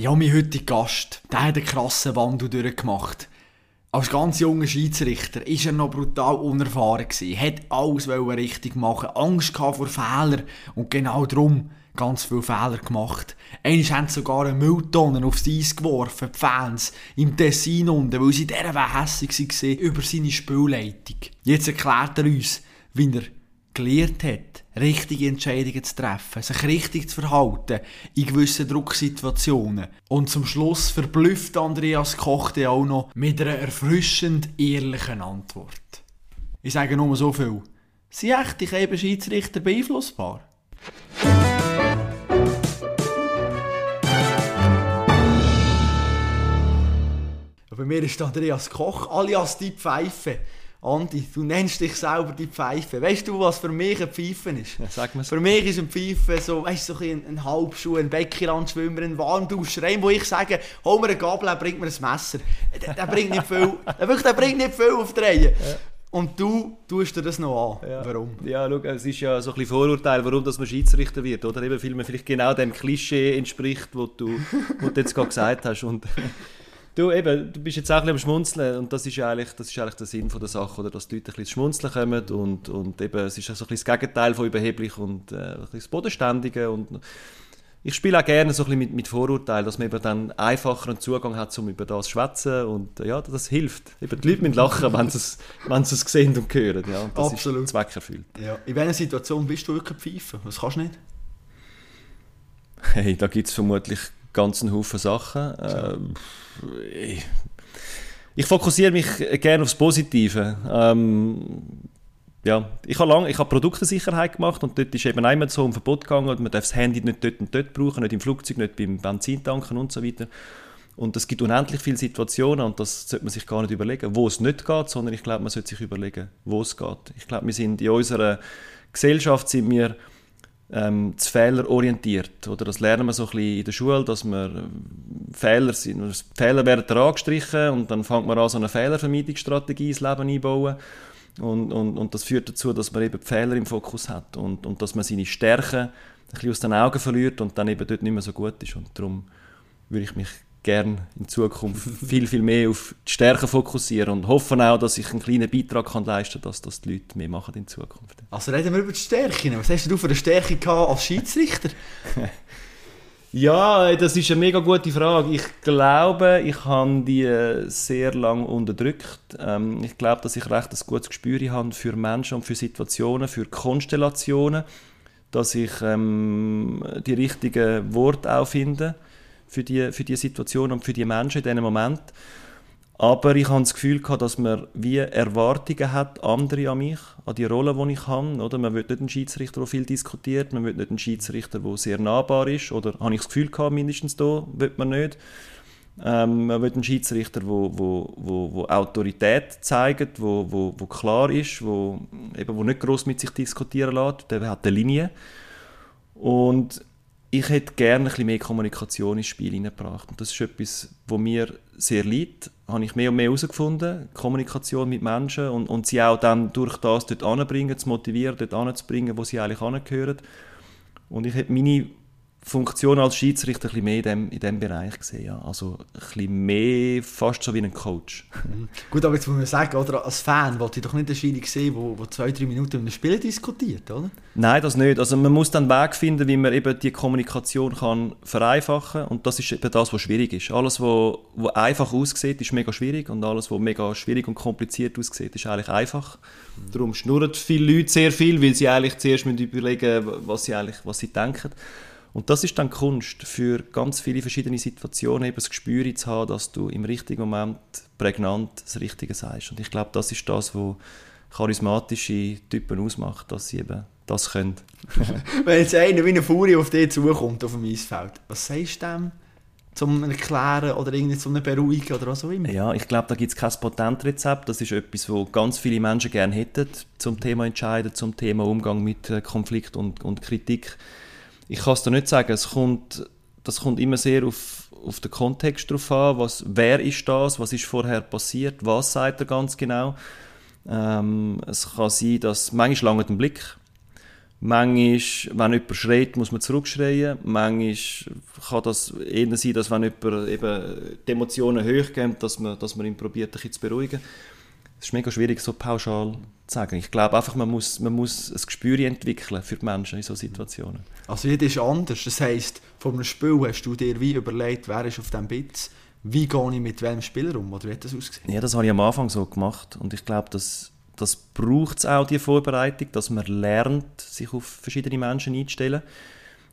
Ja, mein heutiger Gast, der hat einen krassen Wandel durchgemacht. Als ganz junger Schiedsrichter war er noch brutal unerfahren gewesen, hat alles richtig machen, Angst vor Fehlern und genau darum ganz viele Fehler gemacht. Einmal haben sie sogar eine Mülltonne aufs Eis geworfen, die Fans, im Tessin unten, weil sie dieser hässlich waren über seine Spielleitung. Jetzt erklärt er uns, wie er gelernt hat, richtige Entscheidungen zu treffen, sich richtig zu verhalten in gewissen Drucksituationen. Und zum Schluss verblüfft Andreas Koch auch noch mit einer erfrischend ehrlichen Antwort. Ich sage nur so viel. Sind echte Schiedsrichter beeinflussbar? Bei mir ist Andreas Koch, alias die Pfeife. Andi, du nennst dich selber die Pfeife. Weißt du, was für mich eine Pfeife ist? Ja, sag mir's. Für mich ist eine Pfeife so, weißt du, so ein, ein Halbschuh, ein Beckenrandschwimmer, ein Warmduscher, ein, wo ich sage, hol mir eine Gabel, bringt mir ein Messer. Der, der bringt nicht viel, der, wirklich, der bringt nicht viel auf die Reihe. Ja. Und du tust dir das noch an. Ja. Warum? Ja, schau, es ist ja so ein bisschen Vorurteil, warum dass man Schiedsrichter wird, oder? Eben, weil man vielleicht genau dem Klischee entspricht, wo du, wo du jetzt gerade gesagt hast. Und Du, eben, du bist jetzt auch ein bisschen am Schmunzeln und das ist eigentlich, das ist eigentlich der Sinn von der Sache, oder? dass die Leute ein bisschen Schmunzeln kommen und, und eben, es ist so ein bisschen das Gegenteil von überheblich und äh, ein bisschen das Bodenständige und ich spiele auch gerne so ein bisschen mit, mit Vorurteilen, dass man eben dann einfacher einen Zugang hat, um über das zu schwätzen und äh, ja, das hilft. Eben, die Leute müssen lachen, wenn sie es, wenn sie es sehen und hören. Ja, und das Absolut. ist zweckerfüllt. Ja. In welcher Situation bist du wirklich pfeifen? Was kannst du nicht? Hey, da gibt es vermutlich ganz einen Haufen Sachen. Äh, ich, fokussiere mich gerne aufs Positive. Ähm, ja, ich habe lange, ich habe Produktensicherheit gemacht und dort ist eben einmal so um Verbot gegangen, man darf das Handy nicht dort und dort brauchen, nicht im Flugzeug, nicht beim Benzintanken und so weiter. Und es gibt unendlich viele Situationen und das sollte man sich gar nicht überlegen, wo es nicht geht, sondern ich glaube, man sollte sich überlegen, wo es geht. Ich glaube, wir sind in unserer Gesellschaft sind wir ähm, zu Fehler orientiert. Oder das lernen wir so ein bisschen in der Schule, dass wir äh, Fehler sind. Fehler werden angestrichen und dann fängt man an, so eine Fehlervermeidungsstrategie ins Leben einbauen. Und, und, und das führt dazu, dass man eben die Fehler im Fokus hat und, und dass man seine Stärken ein bisschen aus den Augen verliert und dann eben dort nicht mehr so gut ist. Und darum würde ich mich gerne in Zukunft viel, viel mehr auf die Stärken fokussieren und hoffe auch, dass ich einen kleinen Beitrag kann leisten kann, dass das die Leute mehr machen in Zukunft. Also reden wir über die Stärken. Was hast du für eine Stärke gehabt als Schiedsrichter? ja, das ist eine mega gute Frage. Ich glaube, ich habe die äh, sehr lange unterdrückt. Ähm, ich glaube, dass ich recht ein gutes Gespür habe für Menschen und für Situationen, für Konstellationen, dass ich ähm, die richtigen Worte auch finde für die, für die Situation und für die Menschen in diesem Moment. Aber ich habe das Gefühl dass man wie Erwartungen hat, andere an mich, an die Rolle, die ich habe. Oder? Man will nicht einen Schiedsrichter, der viel diskutiert, man will nicht einen Schiedsrichter, der sehr nahbar ist. Oder habe ich das Gefühl gehabt, mindestens da, will man nicht. Ähm, man will einen Schiedsrichter, der wo, wo, wo, wo Autorität zeigt, wo, wo, wo klar ist, wo, eben, wo nicht groß mit sich diskutieren lässt. Der hat eine Linie. Und ich hätte gerne ein bisschen mehr Kommunikation ins Spiel hineingebracht. Und das ist etwas, wo mir sehr liegt. Habe ich mehr und mehr herausgefunden. Kommunikation mit Menschen und, und sie auch dann durch das dort anbringen, zu motivieren, dort anzubringen, wo sie eigentlich angehören. Und ich hätte meine Funktion als Schiedsrichter ein bisschen mehr in dem, in dem Bereich gesehen. Ja. Also ein bisschen mehr, fast so wie ein Coach. Mhm. Gut, aber jetzt muss man sagen, oder, als Fan wollte ich doch nicht eine Schiri sehen, wo, wo zwei, drei Minuten über ein Spiel diskutiert, oder? Nein, das nicht. Also man muss dann einen Weg finden, wie man eben die Kommunikation kann vereinfachen kann. Und das ist eben das, was schwierig ist. Alles, was, was einfach aussieht, ist mega schwierig. Und alles, was mega schwierig und kompliziert aussieht, ist eigentlich einfach. Mhm. Darum schnurren viele Leute sehr viel, weil sie eigentlich zuerst überlegen müssen, was sie, eigentlich, was sie denken. Und das ist dann Kunst, für ganz viele verschiedene Situationen eben das Gespür zu haben, dass du im richtigen Moment prägnant das Richtige sagst. Und ich glaube, das ist das, was charismatische Typen ausmacht, dass sie eben das können. Wenn jetzt einer wie eine Furie auf dich zukommt, auf dem Eisfeld, was sagst du dem? zum Erklären oder irgendwie zum Beruhigen oder was auch immer? Ja, ich glaube, da gibt es kein Patentrezept. Das ist etwas, was ganz viele Menschen gerne hätten zum Thema Entscheiden, zum Thema Umgang mit äh, Konflikt und, und Kritik ich kann es dir nicht sagen. Es kommt, das kommt immer sehr auf, auf den Kontext drauf an. Was, wer ist das? Was ist vorher passiert? Was sagt er ganz genau? Ähm, es kann sein, dass manchmal lange den Blick. Manchmal, wenn jemand schreit, muss man zurückschreien. Manchmal kann das eher sein, dass wenn jemand eben die Emotionen hochgehen, dass man, dass man ihn probiert, ein bisschen zu beruhigen. Es ist mega schwierig, so pauschal zu sagen. Ich glaube einfach, man muss, man muss ein Gespür entwickeln für die Menschen in solchen Situationen. Also jeder ist anders. Das heisst, vor einem Spiel hast du dir wie überlegt, wer ist auf dem Bitz, wie gehe ich mit welchem Spieler um, oder wie hat das ausgesehen? Ja, das habe ich am Anfang so gemacht und ich glaube, dass das braucht es auch, die Vorbereitung, dass man lernt, sich auf verschiedene Menschen einzustellen.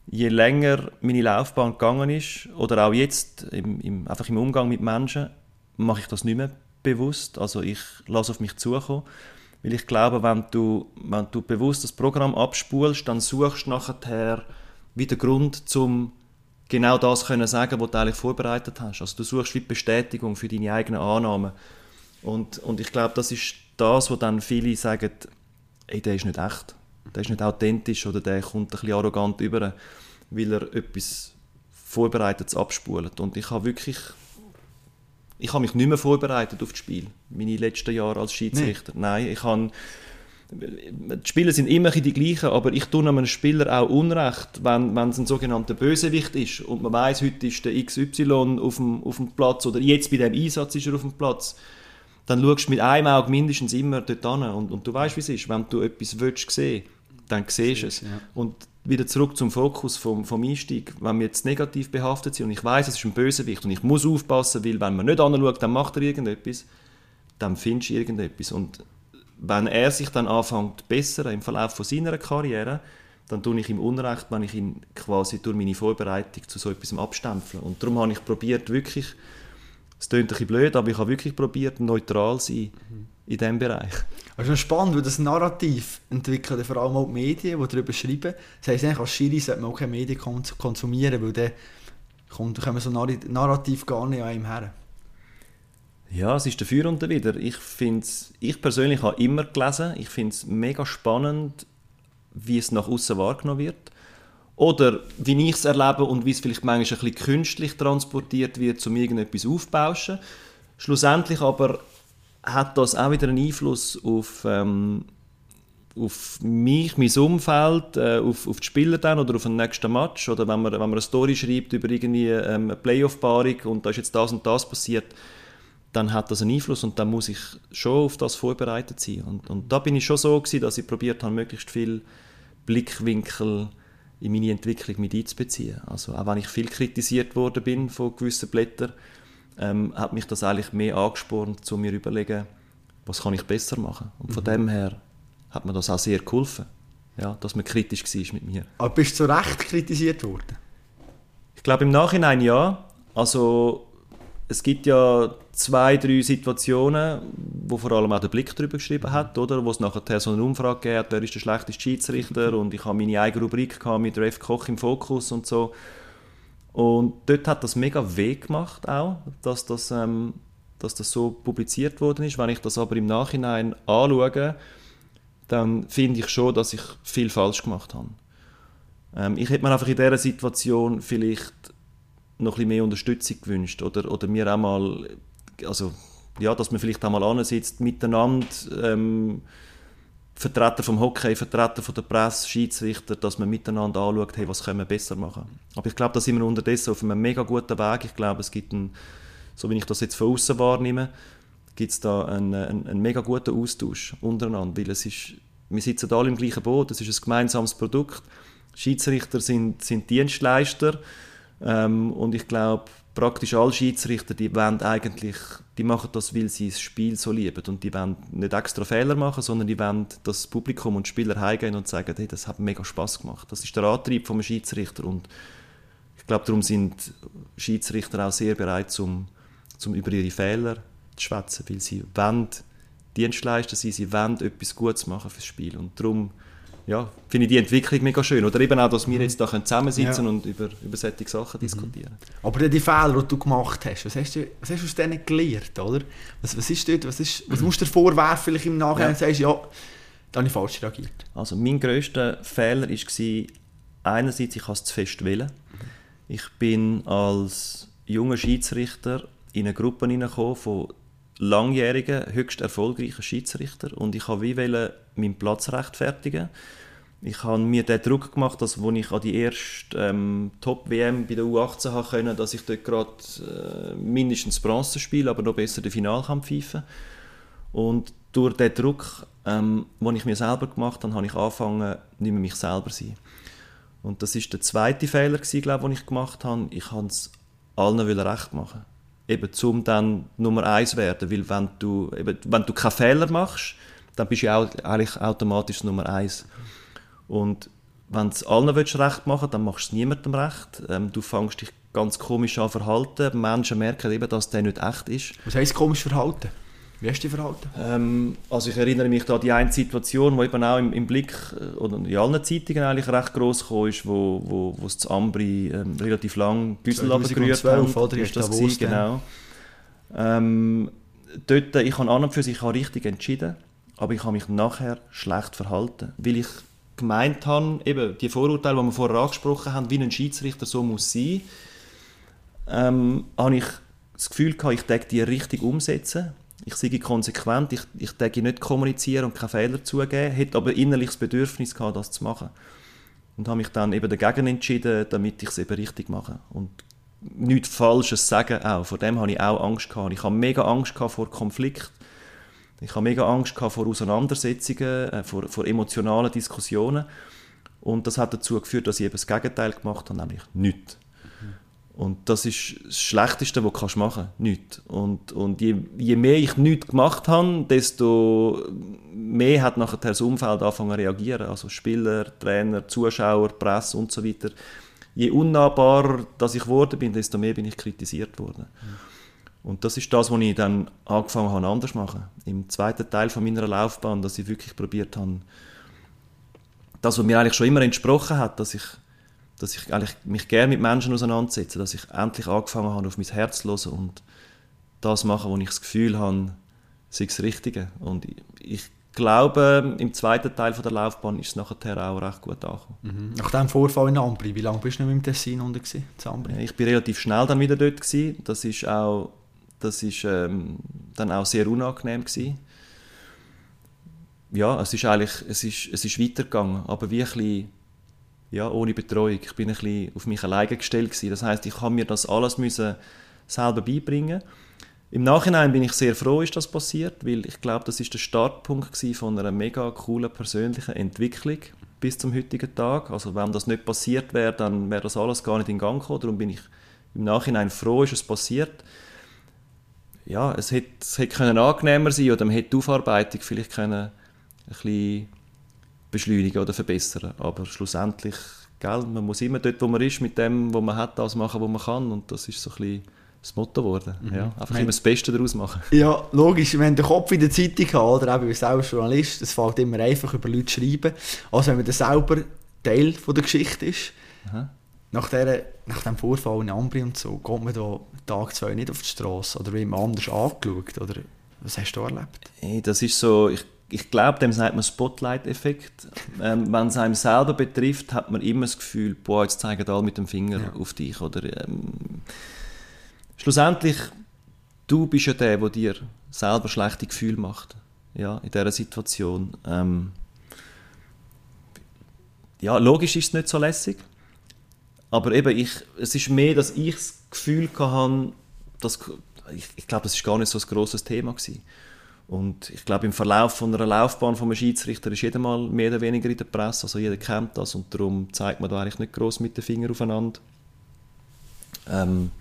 Je länger meine Laufbahn gegangen ist, oder auch jetzt im, im, einfach im Umgang mit Menschen, mache ich das nicht mehr bewusst. Also ich lasse auf mich zukommen. Weil ich glaube, wenn du, wenn du bewusst das Programm abspulst, dann suchst du nachher wieder Grund, um genau das können sagen, was du eigentlich vorbereitet hast. Also du suchst wie Bestätigung für deine eigenen Annahmen. Und, und ich glaube, das ist das, wo dann viele sagen, ey, der ist nicht echt, der ist nicht authentisch oder der kommt ein bisschen arrogant über, weil er etwas vorbereitet abspult. Und ich habe wirklich, ich habe mich nicht mehr vorbereitet auf das Spiel, meine letzten Jahre als Schiedsrichter. Nee. Nein, ich habe die Spieler sind immer die gleichen, aber ich tue einem Spieler auch Unrecht, wenn, wenn es ein sogenannter Bösewicht ist und man weiß, heute ist der XY auf dem, auf dem Platz oder jetzt bei dem Einsatz ist er auf dem Platz dann schaust du mit einem Auge mindestens immer dort hin und, und du weißt, wie es ist. Wenn du etwas willst sehen, dann siehst du es. Ja. Und wieder zurück zum Fokus vom, vom Einstieg, wenn wir jetzt negativ behaftet sind und ich weiß, es ist ein Bösewicht und ich muss aufpassen, weil wenn man nicht anschaut, dann macht er irgendetwas, dann findest du irgendetwas. Und wenn er sich dann anfängt bessern im Verlauf von seiner Karriere, dann tue ich ihm Unrecht, wenn ich ihn quasi durch meine Vorbereitung zu so etwas abstempeln. Und darum habe ich probiert, wirklich es klingt ein bisschen blöd, aber ich habe wirklich probiert, neutral zu sein mhm. in diesem Bereich. Es ist spannend, weil das Narrativ entwickelt vor allem auch die Medien, die darüber schreiben. Das heisst, eigentlich als Schiri sollte man auch keine Medien konsumieren, weil dann kommt, kommen so Narrativ gar nicht an einem her. Ja, es ist dafür und dawider. Ich, ich persönlich habe immer gelesen. Ich finde es mega spannend, wie es nach außen wahrgenommen wird. Oder wie ich es erlebe und wie es vielleicht manchmal ein bisschen künstlich transportiert wird, um irgendetwas aufzubauschen. Schlussendlich aber hat das auch wieder einen Einfluss auf, ähm, auf mich, mein Umfeld, äh, auf, auf die Spieler dann oder auf den nächsten Match. Oder wenn man, wenn man eine Story schreibt über irgendwie ähm, eine Playoff-Paarung und da ist jetzt das und das passiert, dann hat das einen Einfluss und dann muss ich schon auf das vorbereitet sein. Und, und da bin ich schon so gewesen, dass ich probiert habe, möglichst viel Blickwinkel in meine Entwicklung mit einzubeziehen. Also auch wenn ich viel kritisiert worden bin von gewissen Blättern, ähm, hat mich das eigentlich mehr angespornt, zu mir überlegen, was kann ich besser machen. Und von mhm. dem her hat mir das auch sehr geholfen, ja, dass man kritisch war mit mir. Aber bist du zu Recht kritisiert worden? Ich glaube im Nachhinein ja. Also es gibt ja zwei, drei Situationen, wo vor allem auch der Blick darüber geschrieben hat, oder? wo es nachher so eine Umfrage gegeben hat, wer ist der schlechteste Schiedsrichter und ich habe meine eigene Rubrik mit Ref Koch im Fokus und so. Und dort hat das mega weh gemacht auch, dass das, ähm, dass das so publiziert worden ist. Wenn ich das aber im Nachhinein anschaue, dann finde ich schon, dass ich viel falsch gemacht habe. Ähm, ich hätte mir einfach in dieser Situation vielleicht noch ein bisschen mehr Unterstützung gewünscht oder, oder mir auch mal, also ja, dass man vielleicht auch mal ansitzt miteinander, ähm, Vertreter vom Hockey, Vertreter von der Presse, Schiedsrichter, dass man miteinander anschaut, hey, was können wir besser machen. Aber ich glaube, da sind wir unterdessen auf einem mega guten Weg. Ich glaube, es gibt einen, so wie ich das jetzt von außen wahrnehme, gibt es da einen, einen, einen, mega guten Austausch untereinander, weil es ist, wir sitzen alle im gleichen Boot, es ist ein gemeinsames Produkt. Schiedsrichter sind, sind Dienstleister, ähm, und ich glaube, praktisch alle Schiedsrichter, die wollen eigentlich, die machen das, weil sie das Spiel so lieben. Und die wollen nicht extra Fehler machen, sondern die wollen, das Publikum und die Spieler heimgehen und sagen, hey, das hat mega Spaß gemacht. Das ist der Antrieb vom Schiedsrichter. Und ich glaube, darum sind Schiedsrichter auch sehr bereit, um, um über ihre Fehler zu schwätzen, weil sie wollen Dienstleister sein, sie wollen etwas Gutes machen fürs Spiel. Und darum ja, finde ich die Entwicklung mega schön. Oder eben auch, dass wir jetzt da zusammensitzen ja. und über, über solche Sachen mhm. diskutieren. Aber die Fehler, die du gemacht hast, was hast du, was hast du aus denen gelernt, oder? Was, was ist dort, was, ist, was musst du dir vorwerfen, vielleicht im Nachhinein, ja. sagst, ja, da habe ich falsch reagiert? Also mein grösster Fehler war, einerseits, ich habe es zu fest wählen. Ich bin als junger Schiedsrichter in eine Gruppe hineingekommen von langjährigen, höchst erfolgreichen Schiedsrichtern und ich wollte wie meinen Platz rechtfertigen Ich habe mir den Druck gemacht, dass als ich an die erste ähm, Top-WM bei der U18 haben können, dass ich dort gerade äh, mindestens Bronze spiele, aber noch besser den Finalkampf pfeifen. Und durch den Druck, ähm, den ich mir selber gemacht habe, habe ich angefangen, nicht mehr mich selber zu sein. Und das ist der zweite Fehler, glaube, den ich gemacht habe. Ich wollte es allen recht machen. Eben, um dann Nummer eins werden. Weil wenn du, eben, wenn du keinen Fehler machst, dann bist du ja eigentlich automatisch Nummer eins. Und wenn du allen recht machen willst, dann machst du es niemandem recht. Ähm, du fängst dich ganz komisch an verhalten. Menschen merken eben, dass der nicht echt ist. Was heisst komisch verhalten? Wie hast du dich verhalten? Ähm, also ich erinnere mich an die eine Situation, die eben auch im, im, Blick äh, oder in allen Zeitungen eigentlich recht gross gekommen ist, wo, wo, wo es zu Ambri ähm, relativ lang Büssel abgerührt hat. oder? Ist das gewesen, genau. Ähm, dort, ich habe an und für sich richtig entschieden, aber ich habe mich nachher schlecht verhalten, weil ich gemeint habe, eben die Vorurteile, die wir vorher angesprochen haben, wie ein Schiedsrichter so muss sein, ähm, habe ich das Gefühl gehabt, ich denke die richtig umsetzen ich sei konsequent, ich, ich denke nicht kommunizieren und keine Fehler zugeben, hätte aber innerlich das Bedürfnis gehabt, das zu machen. Und habe mich dann eben dagegen entschieden, damit ich es eben richtig mache. Und nichts Falsches sagen auch. Vor dem habe ich auch Angst gehabt. Ich habe mega Angst gehabt vor Konflikt. Ich habe mega Angst gehabt vor Auseinandersetzungen, äh, vor, vor emotionalen Diskussionen. Und das hat dazu geführt, dass ich eben das Gegenteil gemacht habe, nämlich nichts. Und das ist das Schlechteste, was du machen kannst. Nichts. Und, und je, je mehr ich nichts gemacht habe, desto mehr hat nachher das Umfeld angefangen zu reagieren. Also Spieler, Trainer, Zuschauer, Presse und so weiter. Je unnahbarer dass ich geworden bin, desto mehr bin ich kritisiert worden. Mhm. Und das ist das, was ich dann angefangen habe, anders zu machen. Im zweiten Teil von meiner Laufbahn, dass ich wirklich probiert habe, das, was mir eigentlich schon immer entsprochen hat, dass ich dass ich eigentlich mich gerne mit Menschen auseinandersetze, dass ich endlich angefangen habe, auf mein Herz zu hören und das machen, wo ich das Gefühl habe, sei das Richtige. Und ich, ich glaube, im zweiten Teil von der Laufbahn ist es nachher auch recht gut angekommen. Mhm. Nach dem Vorfall in Ambri, wie lange bist du noch im Tessin unter ja, Ich bin relativ schnell dann wieder dort gewesen. Das ist auch, das ist ähm, dann auch sehr unangenehm gewesen. Ja, es ist eigentlich, es ist, es ist weitergegangen, aber wie ein bisschen ja, ohne Betreuung. Ich bin ein bisschen auf mich alleine gestellt gewesen. Das heißt, ich habe mir das alles müssen selber beibringen. Im Nachhinein bin ich sehr froh, ist das passiert, weil ich glaube, das ist der Startpunkt von einer mega coolen persönlichen Entwicklung bis zum heutigen Tag. Also wenn das nicht passiert wäre, dann wäre das alles gar nicht in Gang gekommen. Darum bin ich im Nachhinein froh, ist es passiert. Ja, es hätte, es hätte können angenehmer sein oder man hätte die Aufarbeitung vielleicht können ein bisschen beschleunigen oder verbessern. Aber schlussendlich, gell, man muss immer dort, wo man ist, mit dem, was man hat, das machen, was man kann. Und das ist so ein bisschen das Motto geworden. Mhm. Ja, einfach immer das Beste daraus machen. Ja, logisch. Wenn der Kopf in der Zeitung hat, oder eben als Journalist, es fällt immer einfach über Leute zu schreiben. Also wenn man dann selber Teil von der Geschichte ist, Aha. nach, der, nach dem Vorfall in Ambri und so, kommt man da Tag zwei nicht auf die Straße oder wird man anders angeschaut? Oder was hast du erlebt? Hey, das ist so, ich ich glaube, dem sagt man Spotlight-Effekt. Ähm, Wenn es einem selber betrifft, hat man immer das Gefühl, boah, jetzt zeigen alle mit dem Finger ja. auf dich. Oder, ähm, schlussendlich, du bist ja der, der dir selber schlechte Gefühle macht. Ja, in dieser Situation. Ähm, ja, logisch ist es nicht so lässig. Aber eben, ich, es ist mehr, dass ich das Gefühl hatte, dass, ich, ich glaube, das ist gar nicht so ein grosses Thema gewesen. Und ich glaube, im Verlauf von einer Laufbahn von einem Schiedsrichter ist jeder mal mehr oder weniger in der Presse, also jeder kennt das und darum zeigt man da eigentlich nicht groß mit den Fingern aufeinander. Ähm,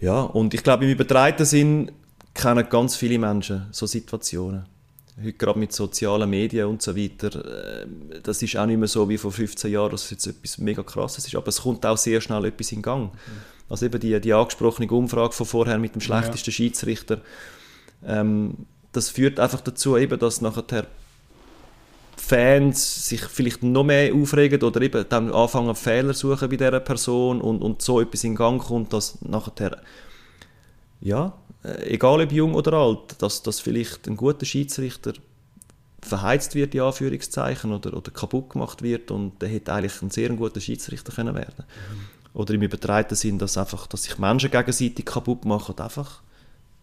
ja, und ich glaube, im übertreiten Sinn kennen ganz viele Menschen so Situationen. Heute gerade mit sozialen Medien und so weiter, äh, das ist auch nicht mehr so wie vor 15 Jahren, dass es jetzt etwas mega krasses ist, aber es kommt auch sehr schnell etwas in Gang. Mhm. Also eben die, die angesprochene Umfrage von vorher mit dem schlechtesten ja. Schiedsrichter, ähm, das führt einfach dazu, eben, dass nachher Fans sich vielleicht noch mehr aufregen oder eben dann anfangen Fehler suchen bei dieser Person und, und so etwas in Gang kommt, dass nachher ja, äh, egal ob jung oder alt, dass, dass vielleicht ein guter Schiedsrichter verheizt wird, in Anführungszeichen, oder, oder kaputt gemacht wird und der hätte eigentlich ein sehr guter Schiedsrichter können werden mhm. Oder im übertreiten Sinn, dass, einfach, dass sich Menschen gegenseitig kaputt machen, einfach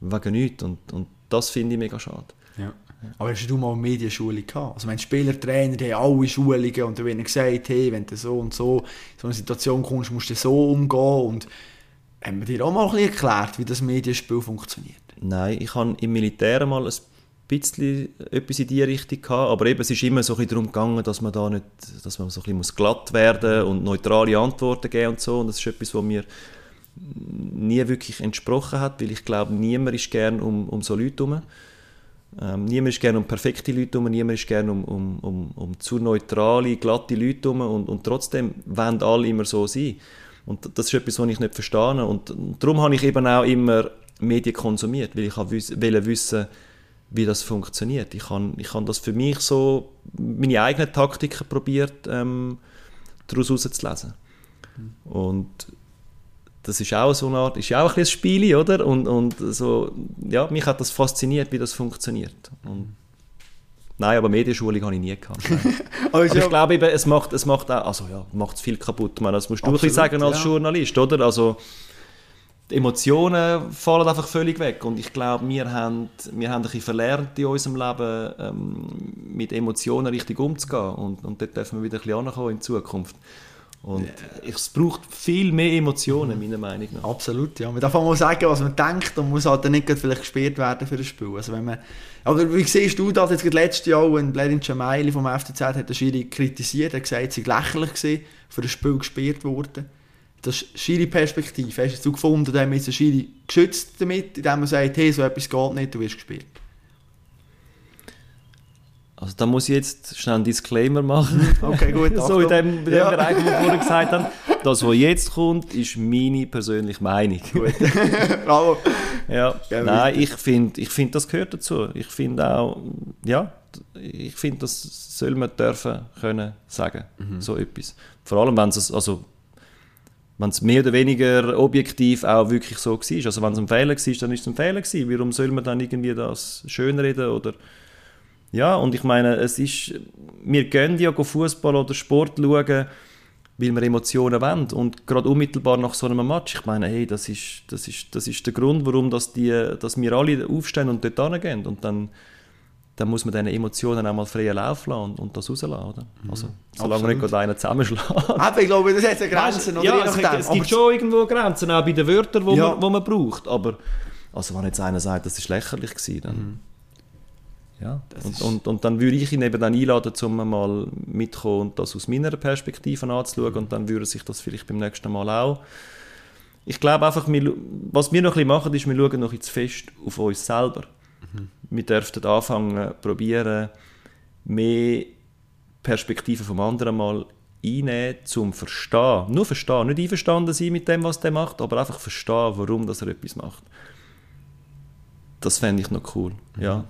wegen nichts. Und, und das finde ich mega schade. Ja. Aber hast du mal eine Medienschule gehabt? Also wenn Spieler, Trainer, die haben alle Schulungen und wird ihnen gesagt, hey, wenn du so und so in so eine Situation kommst, musst du so umgehen und haben wir dir auch mal ein bisschen erklärt, wie das Medienspiel funktioniert? Nein, ich habe im Militär mal ein bisschen etwas in diese Richtung gehabt, aber eben, es ist immer so ein bisschen darum gegangen, dass man da nicht, dass man so ein bisschen muss glatt werden und neutrale Antworten geben und so und das ist etwas, was mir nie wirklich entsprochen hat, weil ich glaube, niemand ist gern um, um so Leute herum. Ähm, niemand ist gerne um perfekte Leute herum, niemand ist gerne um, um, um, um zu neutrale, glatte Leute herum und, und trotzdem wollen alle immer so sein. Und das ist etwas, was ich nicht verstehe. Und, und darum habe ich eben auch immer Medien konsumiert, weil ich wollte wissen, wie das funktioniert. Ich habe ich hab das für mich so, meine eigenen Taktiken probiert, ähm, daraus herauszulesen. Mhm. Und das ist auch so eine Art, ist auch ein, ein Spiel, oder? Und, und so, ja, mich hat das fasziniert, wie das funktioniert. Und, nein, aber Medienschulung habe ich nie gehabt. aber ich glaube eben, es macht, es macht auch, also ja, macht es viel kaputt. Man, das musst du Absolut, sagen als ja. Journalist, oder? Also, die Emotionen fallen einfach völlig weg. Und ich glaube, wir haben, wir haben ein bisschen verlernt in unserem Leben, ähm, mit Emotionen richtig umzugehen. Und, und dort dürfen wir wieder ein bisschen ankommen in Zukunft. Und es braucht viel mehr Emotionen, meiner Meinung nach. Absolut, ja. Man darf auch mal sagen, was man denkt und muss halt dann nicht vielleicht gespielt werden für das Spiel. Also wenn man, aber wie siehst du das jetzt letztes Jahr, wenn Blerin Jamaili vom FCZ hat den Schiri kritisiert, hat gesagt, es sei lächerlich gewesen, für das Spiel gespielt worden. Das Schiri-Perspektive, hast du gefunden, da haben wir Schiri geschützt damit, indem man sagt, hey, so etwas geht nicht, du wirst gespielt? Also da muss ich jetzt schnell einen Disclaimer machen. Okay, gut. so in dem, in dem ja. Bereich, wo wir vorhin gesagt haben. Das, was jetzt kommt, ist meine persönliche Meinung. Gut. Bravo. Ja. ja Nein, ich finde, ich find, das gehört dazu. Ich finde auch, ja, ich finde, das soll man dürfen können sagen, mhm. so etwas. Vor allem, wenn es, also, mehr oder weniger objektiv auch wirklich so war. Also wenn es ein Fehler war, dann ist es ein Fehler gewesen. Warum soll man dann irgendwie das schönreden oder ja, und ich meine, es ist, wir gehen ja Fußball oder Sport schauen, weil wir Emotionen wollen. Und gerade unmittelbar nach so einem Match, ich meine, hey, das ist, das ist, das ist der Grund, warum dass die, dass wir alle aufstehen und dort hingehen. Und dann, dann muss man diesen Emotionen auch mal freien Lauf lassen und, das rauslassen, oder? Mhm. Also, solange man nicht einer zusammenschlägt. Aber ich glaube, das hat Grenzen, oder? Ja, es, gibt, es gibt schon irgendwo Grenzen, auch bei den Wörtern, die ja. man, man braucht. Aber also, wenn jetzt einer sagt, das war lächerlich gewesen, dann... Mhm ja. Und, und, und, dann würde ich ihn eben dann einladen, um mal mitzukommen und das aus meiner Perspektive anzuschauen und dann würde sich das vielleicht beim nächsten Mal auch. Ich glaube einfach, wir, was wir noch ein bisschen machen, ist, wir schauen noch zu fest auf uns selber. Mhm. Wir dürften anfangen, probieren, mehr Perspektiven vom anderen mal einnehmen, zum Verstehen. Nur verstehen, nicht einverstanden sein mit dem, was der macht, aber einfach verstehen, warum dass er etwas macht. Das fände ich noch cool, mhm. ja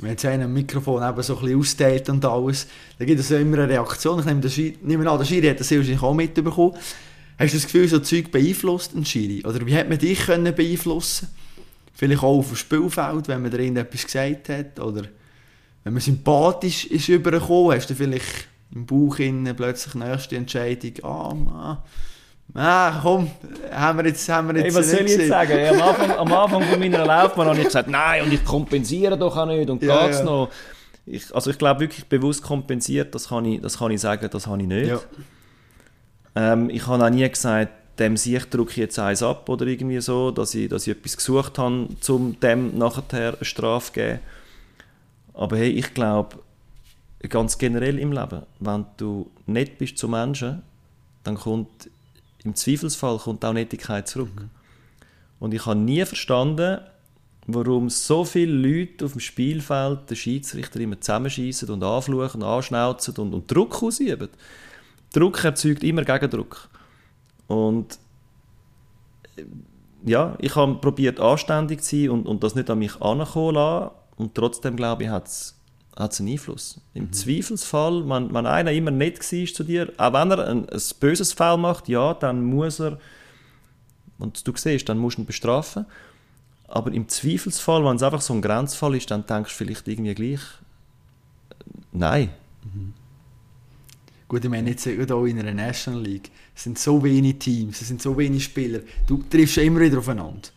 wenn jetzt einer ein Mikrofon eben so ein austeilt und alles, dann gibt es ja immer eine Reaktion. Ich nehme, den Schiri, nehme an, der Schiri hat das wahrscheinlich auch mitbekommen. Hast du das Gefühl, so Zeug beeinflusst den Schiri? Oder wie hat man dich können beeinflussen Vielleicht auch auf dem Spielfeld, wenn man dir irgendetwas gesagt hat? Oder wenn man sympathisch ist übergekommen, hast du vielleicht im Bauch plötzlich die nächste Entscheidung, ah, man, Ah, komm, haben wir jetzt, haben wir jetzt hey, was soll ich jetzt sagen? Ja, am, Anfang, am Anfang von meiner Laufbahn habe ich gesagt, nein, und ich kompensiere doch auch nicht und ja, geht's ja. noch. Ich, also ich glaube wirklich bewusst kompensiert, das kann ich, das kann ich sagen, das habe ich nicht. Ja. Ähm, ich habe auch nie gesagt, dem Sieg drücke ich jetzt eins ab oder irgendwie so, dass ich, dass ich etwas gesucht habe, um dem nachher eine Strafe zu geben. Aber hey, ich glaube, ganz generell im Leben, wenn du nett bist zu Menschen, dann kommt im Zweifelsfall kommt auch Nettigkeit zurück. Mhm. Und ich habe nie verstanden, warum so viele Leute auf dem Spielfeld den Schiedsrichter immer zusammenschießen und anfluchen, anschnauzen und, und Druck ausüben. Druck erzeugt immer Gegendruck. Und äh, ja, ich habe probiert anständig zu sein und, und das nicht an mich ankommen lassen. Und trotzdem, glaube ich, hat es hat es einen Einfluss. Im mhm. Zweifelsfall, wenn, wenn einer immer nett war zu dir, auch wenn er ein, ein böses Fall macht, ja, dann muss er, und du siehst, dann musst du ihn bestrafen. Aber im Zweifelsfall, wenn es einfach so ein Grenzfall ist, dann denkst du vielleicht irgendwie gleich, nein. Mhm. Gut, ich meine jetzt hier in einer National League, es sind so wenige Teams, es sind so wenige Spieler, du triffst immer wieder aufeinander.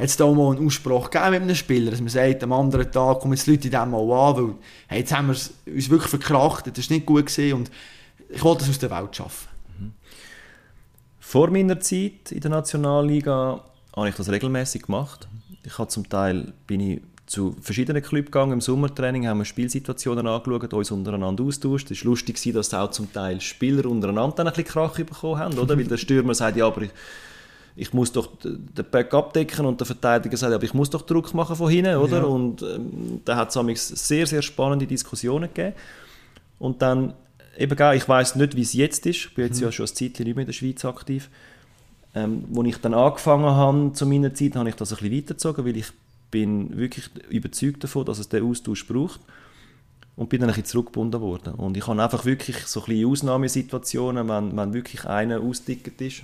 Hat es da mal einen Ausspruch gegeben mit einem Spieler, dass man sagt, am anderen Tag kommen jetzt Leute in dem mal an, weil hey, jetzt haben wir uns wirklich verkrachtet, das war nicht gut gewesen und ich wollte das aus der Welt schaffen. Mhm. Vor meiner Zeit in der Nationalliga habe ich das regelmäßig gemacht. Ich habe zum Teil bin ich zu verschiedenen Clubs gegangen. Im Sommertraining haben wir Spielsituationen angeschaut, uns untereinander austauscht. Es war lustig, dass auch zum Teil Spieler untereinander dann ein bisschen Krach bekommen haben, oder? Weil der Stürmer sagt, ja, aber ich, ich muss doch den Back abdecken und der Verteidiger sagt, aber ich muss doch Druck machen von hinten, oder? Ja. Und ähm, da hat es sehr, sehr spannende Diskussionen gegeben. Und dann, eben, ich weiß nicht, wie es jetzt ist. Ich bin jetzt mhm. ja schon ein Zeitchen nicht mehr in der Schweiz aktiv. Ähm, als ich dann angefangen habe zu meiner Zeit, habe ich das ein bisschen weitergezogen, weil ich bin wirklich überzeugt davon, dass es den Austausch braucht und bin dann ein bisschen zurückgebunden worden. Und ich habe einfach wirklich so ein bisschen Ausnahmesituationen, wenn, wenn wirklich einer ausdicket ist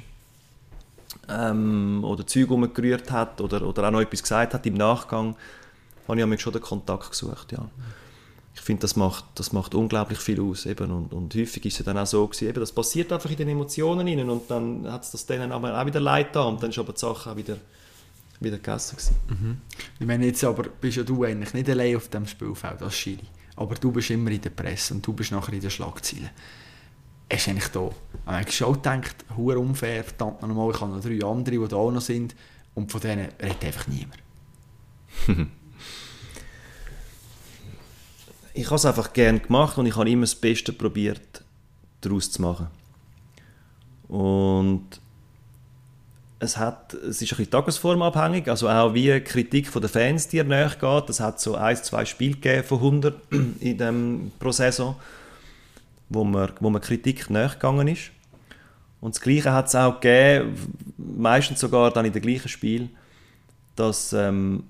ähm, oder Zeug umgerührt hat oder, oder auch noch etwas gesagt hat im Nachgang, habe ich mich schon den Kontakt gesucht, ja. Ich finde, das macht, das macht unglaublich viel aus. Eben. Und, und häufig ist es dann auch so, gewesen, eben, das passiert einfach in den Emotionen rein und dann hat es das denen aber auch wieder leid da und dann ist aber die Sache auch wieder wieder gegessen mhm. Ich meine, jetzt aber bist ja du eigentlich nicht allein auf dem Spielfeld als Schiri, aber du bist immer in der Presse und du bist nachher in den Schlagzeilen. Hast du eigentlich da ich schon gedacht, hure unfair, verdammt nochmal, ich habe noch drei andere, die da auch noch sind und von denen redet einfach niemand. ich habe es einfach gerne gemacht und ich habe immer das Beste probiert, daraus zu machen. Und es, hat, es ist ein bisschen tagesformabhängig, also auch wie Kritik von den Fans dir nachgeht. Es hat so ein, zwei Spiele von 100 in dem Prozessor, wo man, wo man Kritik nachgegangen ist. Und das Gleiche hat es auch gegeben, meistens sogar dann in dem gleichen Spiel, dass ähm,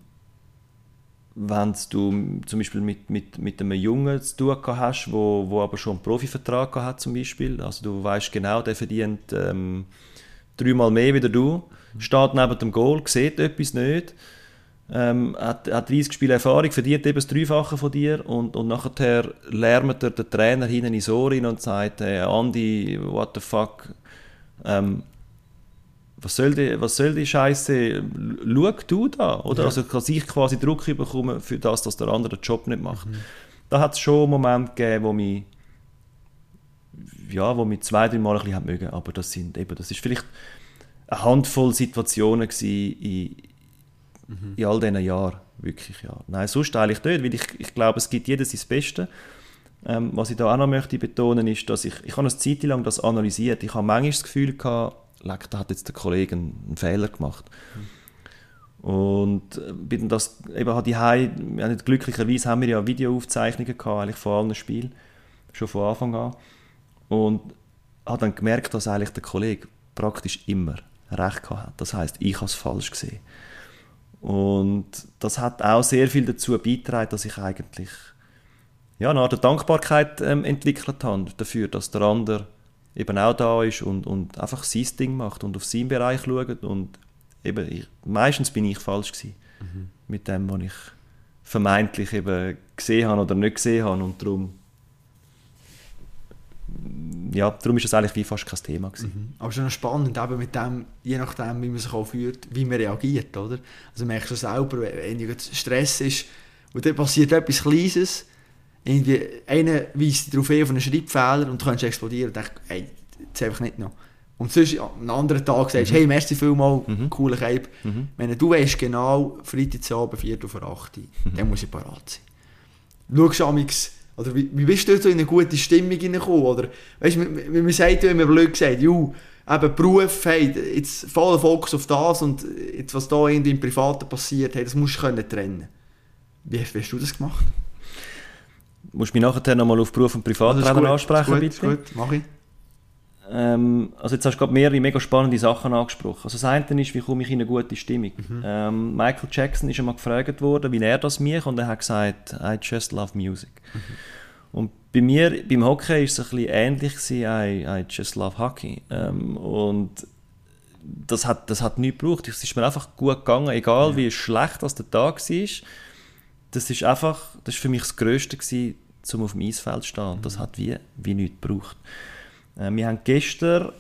wenn du zum Beispiel mit, mit, mit einem Jungen zu tun hast, wo, wo aber schon einen Profivertrag hat zum Beispiel, also du weißt genau, der verdient ähm, dreimal mehr wie du, steht neben dem Goal, sieht etwas nicht, ähm, hat, hat 30 Spiele Erfahrung, verdient eben das Dreifache von dir. Und, und nachher lärmt er den Trainer hinten ins Ohr rein und sagt, hey, Andi, what the fuck, ähm, was soll die, was soll die Scheiße? Schau du da, oder? Ja. Also kann ich quasi Druck bekommen für das, dass der andere den Job nicht macht. Mhm. Da hat es schon Momente gegeben, wo mich ja, wo mich zwei, drei Mal ein bisschen mögen, aber das sind eben, das ist vielleicht eine Handvoll Situationen in, mhm. in all diesen Jahren, wirklich, ja. Nein, sonst eigentlich nicht, weil ich, ich glaube, es gibt jedes sein Bestes. Ähm, was ich da auch noch möchte betonen ist, dass ich, ich habe eine Zeit lang das analysiert. Ich habe manchmal das Gefühl gehabt, leck, da hat jetzt der Kollege einen, Fehler gemacht. Und äh, bin das eben hat die Hei, glücklicherweise haben wir ja Videoaufzeichnungen gehabt, eigentlich von allen Spielen, schon von Anfang an. Und habe dann gemerkt, dass eigentlich der Kollege praktisch immer recht hat. Das heißt, ich habe es falsch gesehen. Und das hat auch sehr viel dazu beigetragen, dass ich eigentlich ja, eine Art Dankbarkeit ähm, entwickelt habe dafür, dass der andere eben auch da ist und, und einfach sein Ding macht und auf seinen Bereich schaut. Und eben, ich, meistens bin ich falsch gewesen mhm. mit dem, was ich vermeintlich eben gesehen habe oder nicht gesehen habe. Und darum ja, darum ist das eigentlich wie fast kein Thema gewesen. Mhm. Aber schon spannend, eben mit dem, je nachdem, wie man sich auch fühlt, wie man reagiert, oder? Also merkst du selber, wenn, wenn Stress ist und dann passiert etwas Kleines, irgendwie einer weist darauf hin auf einen Schreibfehler und du kannst explodieren und denkst, ey, jetzt einfach nicht noch. Und sonst einen anderen Tag sagst, mhm. hey, merci vielmals, mhm. cooler Cape. Mhm. Wenn du weißt genau, Freitagabend, 4 Uhr 8 Uhr, mhm. dann muss ich parat sein. Schau oder wie, wie bist du so in eine gute Stimmung hineingekommen? Oder, weißt du, man, man sagt ja immer blöd gesagt, ju, eben Beruf, hey, jetzt voller Fokus auf das und jetzt, was da irgendwie im Privaten passiert, hey, das musst du können trennen. Wie, wie hast du das gemacht? Musst mich nachher nochmal auf Beruf und Privat oh, ansprechen, gut, bitte. gut, mach ich. Ähm, also jetzt hast du gerade mehrere mega spannende Sachen angesprochen. Also das eine ist, wie komme ich in eine gute Stimmung? Mhm. Ähm, Michael Jackson ist einmal gefragt worden, wie er das mich und er hat gesagt, I just love music. Mhm. Und bei mir, beim Hockey ist es ein bisschen ähnlich gewesen, I, I just love hockey. Ähm, und das hat, das hat nichts gebraucht. Es ist mir einfach gut gegangen, egal ja. wie schlecht das der Tag war. Das ist einfach, das ist für mich das Größte gewesen, um auf dem Eisfeld zu stehen. Mhm. Das hat wie, wie nichts gebraucht. Äh, wir haben gestern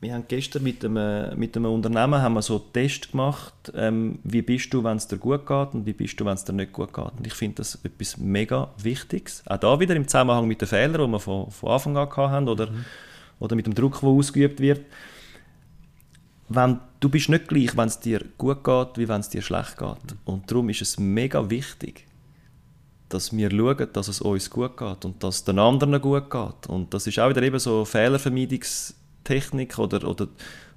wir haben gestern mit einem, mit einem Unternehmen haben wir so einen Test gemacht, ähm, wie bist du, wenn es dir gut geht und wie bist du, wenn es dir nicht gut geht. Und ich finde das etwas mega Wichtiges. Auch da wieder im Zusammenhang mit den Fehlern, die wir von, von Anfang an hatten oder, mhm. oder mit dem Druck, der ausgeübt wird. Wenn, du bist nicht gleich, wenn es dir gut geht, wie wenn es dir schlecht geht. Und darum ist es mega wichtig, dass wir schauen, dass es uns gut geht und dass es den anderen gut geht. Und das ist auch wieder eben so Fehlervermeidungs- Technik oder, oder,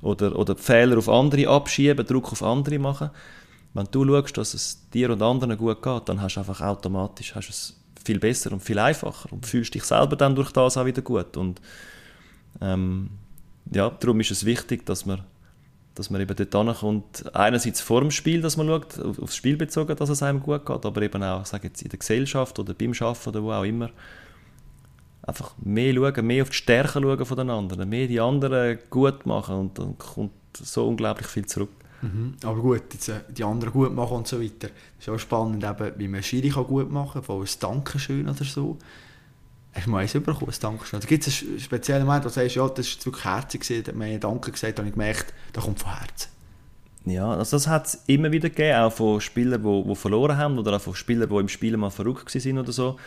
oder, oder Fehler auf andere abschieben, Druck auf andere machen. Wenn du schaust, dass es dir und anderen gut geht, dann hast du einfach automatisch hast es viel besser und viel einfacher und fühlst dich selber dann durch das auch wieder gut. Und ähm, ja, darum ist es wichtig, dass man, dass man eben dort ankommt, einerseits vor dem Spiel, dass man schaut, aufs Spiel bezogen, dass es einem gut geht, aber eben auch, sage jetzt, in der Gesellschaft oder beim Arbeiten oder wo auch immer, einfach mehr schauen, mehr auf die Stärken schauen von den anderen, mehr die anderen gut machen und dann kommt so unglaublich viel zurück. Mhm. Aber gut, jetzt, äh, die anderen gut machen und so weiter. Das ist auch spannend, eben, wie man Schiri gut machen kann, von einem Dankeschön oder so. Hast du mal eins bekommen, ein Dankeschön? Da gibt es einen speziellen Moment, wo du sagst, ja, das war wirklich herzig, da hat mir Danke gesagt, da habe ich gemerkt, das kommt von Herzen. Ja, also das hat es immer wieder gegeben, auch von Spielern, die, die verloren haben oder auch von Spielern, die im Spiel mal verrückt waren oder so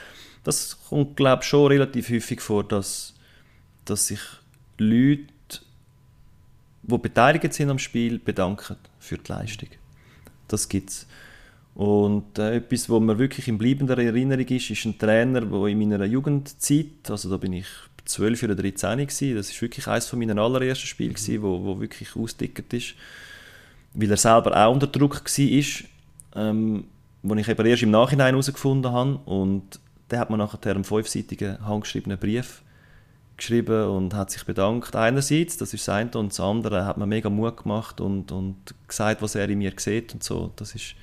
das kommt, glaube ich, schon relativ häufig vor, dass, dass sich Leute, die beteiligt sind am Spiel, bedanken für die Leistung. Das gibt es. Und äh, etwas, was mir wirklich in bleibender Erinnerung ist, ist ein Trainer, der in meiner Jugendzeit, also da bin ich 12 oder 13 gewesen, das ist wirklich eines von meinen allerersten Spielen gewesen, wo, wo wirklich ausdickert ist, weil er selber auch unter Druck war, ähm, wo ich eben erst im Nachhinein herausgefunden habe und dann hat man nachher einen fünfseitigen handgeschriebenen Brief geschrieben und hat sich bedankt. Einerseits, das ist das eine, und das andere hat man mega Mut gemacht und, und gesagt, was er in mir sieht und so. Das ist,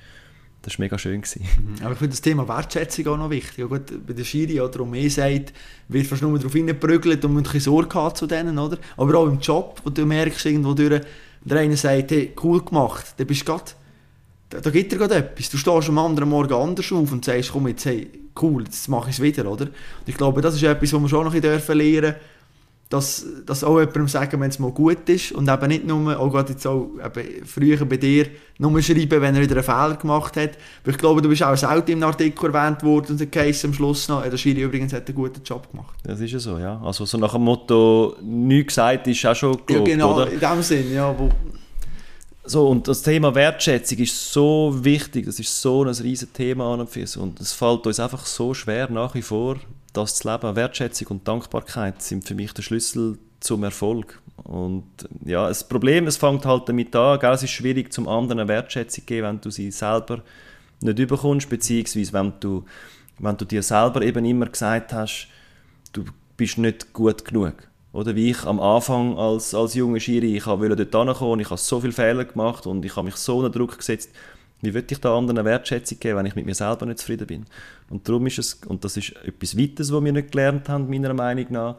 das ist mega schön gewesen. Mhm. Aber ich finde das Thema Wertschätzung auch noch wichtig. Ja, gut, bei der Schiri oder um mehr sagt, wird fast nur darauf hineingeprügelt und man ein Sorge haben zu denen, oder? Aber auch im Job, wo du merkst, irgendwo durch, der eine sagt, hey, cool gemacht, dann bist du grad, da, da gibt er gerade etwas. Du stehst am anderen Morgen anders auf und sagst, komm jetzt, hey, cool, jetzt mache ich es wieder, oder? Und ich glaube, das ist etwas, was wir schon noch ein bisschen lernen dass, dass auch jemandem sagen, wenn es mal gut ist und eben nicht nur, auch gerade jetzt auch eben früher bei dir, nur schreiben, wenn er wieder einen Fehler gemacht hat. Aber ich glaube, du bist auch selten im Artikel erwähnt worden und der Case am Schluss noch, der Schiri übrigens hat einen guten Job gemacht. Das ist ja so, ja. Also so nach dem Motto, nichts gesagt ist auch schon gelobt, Ja genau, oder? in dem Sinn, ja. Wo, so, und das Thema Wertschätzung ist so wichtig, das ist so ein riesiges Thema an und für. Und es fällt uns einfach so schwer nach wie vor, das zu leben. Wertschätzung und Dankbarkeit sind für mich der Schlüssel zum Erfolg. Und ja, das Problem, es fängt halt damit an, gell, es ist schwierig, zum anderen Wertschätzung zu geben, wenn du sie selber nicht überkommst, beziehungsweise wenn du, wenn du dir selber eben immer gesagt hast, du bist nicht gut genug. Oder wie ich am Anfang als, als junger Schiri, ich wollte dort hinkommen, ich habe so viele Fehler gemacht und ich habe mich so unter Druck gesetzt. Wie würde ich da anderen Wertschätzung geben, wenn ich mit mir selber nicht zufrieden bin? Und darum ist es, und das ist etwas Weiteres, was wir nicht gelernt haben, meiner Meinung nach,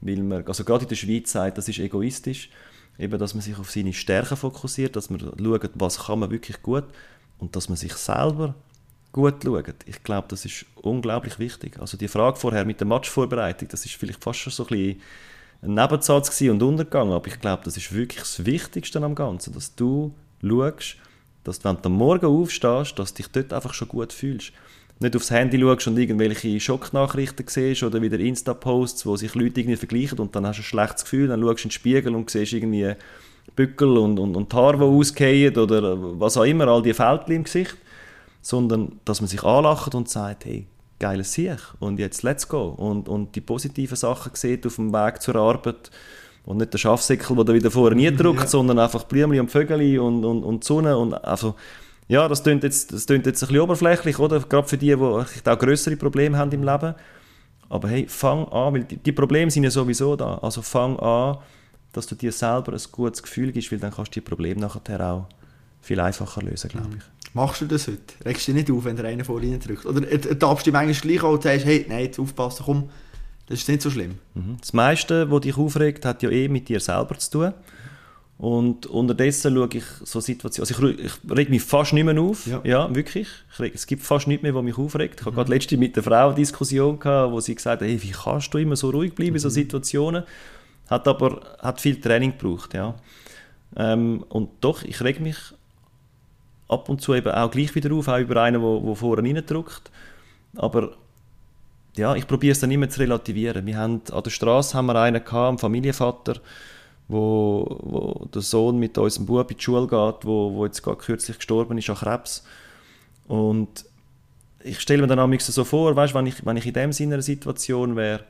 weil man, also gerade in der Schweiz sagt, das ist egoistisch, eben, dass man sich auf seine Stärken fokussiert, dass man schaut, was kann man wirklich gut und dass man sich selber gut schaut. Ich glaube, das ist unglaublich wichtig. Also die Frage vorher mit der Matchvorbereitung, das ist vielleicht fast schon so ein bisschen ein Nebensatz und untergegangen. Aber ich glaube, das ist wirklich das Wichtigste am Ganzen, dass du schaust, dass du, wenn du am Morgen aufstehst, dass du dich dort einfach schon gut fühlst. Nicht aufs Handy schaust und irgendwelche Schocknachrichten siehst oder wieder Insta-Posts, wo sich Leute irgendwie vergleichen und dann hast du ein schlechtes Gefühl, dann schaust du in den Spiegel und siehst irgendwie Bückel und, und, und Haare, die ausgehen oder was auch immer, all die Fältchen im Gesicht. Sondern, dass man sich anlacht und sagt, hey, geiles Sieg und jetzt let's go. Und, und die positiven Sachen sieht auf dem Weg zur Arbeit und nicht der Schafsäckel, der da wieder vorher nie drückt, ja. sondern einfach Blümchen und Vögel und, und, und Sonne und einfach ja, das klingt jetzt, das klingt jetzt ein bisschen oberflächlich, oder? Gerade für die, die auch größere Probleme haben im Leben. Aber hey, fang an, weil die, die Probleme sind ja sowieso da. Also fang an, dass du dir selber ein gutes Gefühl gibst, weil dann kannst du die Probleme nachher auch viel einfacher lösen, glaube ich. Machst du das heute? Regst du dich nicht auf, wenn der eine vor dir drückt? Oder darfst du dich manchmal gleich auch und sagst, hey, nein, jetzt aufpassen, komm, das ist nicht so schlimm? Mhm. Das meiste, was dich aufregt, hat ja eh mit dir selber zu tun. Und unterdessen schaue ich so Situationen, also ich, ich reg mich fast nicht mehr auf, ja, ja wirklich. Reg, es gibt fast nichts mehr, was mich aufregt. Ich hatte mhm. gerade letzte mit der Frau eine Diskussion, gehabt, wo sie gesagt hat, hey, wie kannst du immer so ruhig bleiben in so mhm. Situationen? Hat aber hat viel Training gebraucht, ja. Ähm, und doch, ich reg mich ab und zu eben auch gleich wieder auf, auch über einen, der vorne reindrückt. Aber ja, ich probiere es dann immer zu relativieren. Wir haben, an der Straße haben wir einen gehabt, einen Familienvater, wo, wo der Sohn mit unserem Bub in die Schule geht, wo, wo jetzt gerade kürzlich gestorben ist an Krebs. Und ich stelle mir dann auch so vor, weißt, wenn ich, wenn ich in dem Sinne einer Situation wäre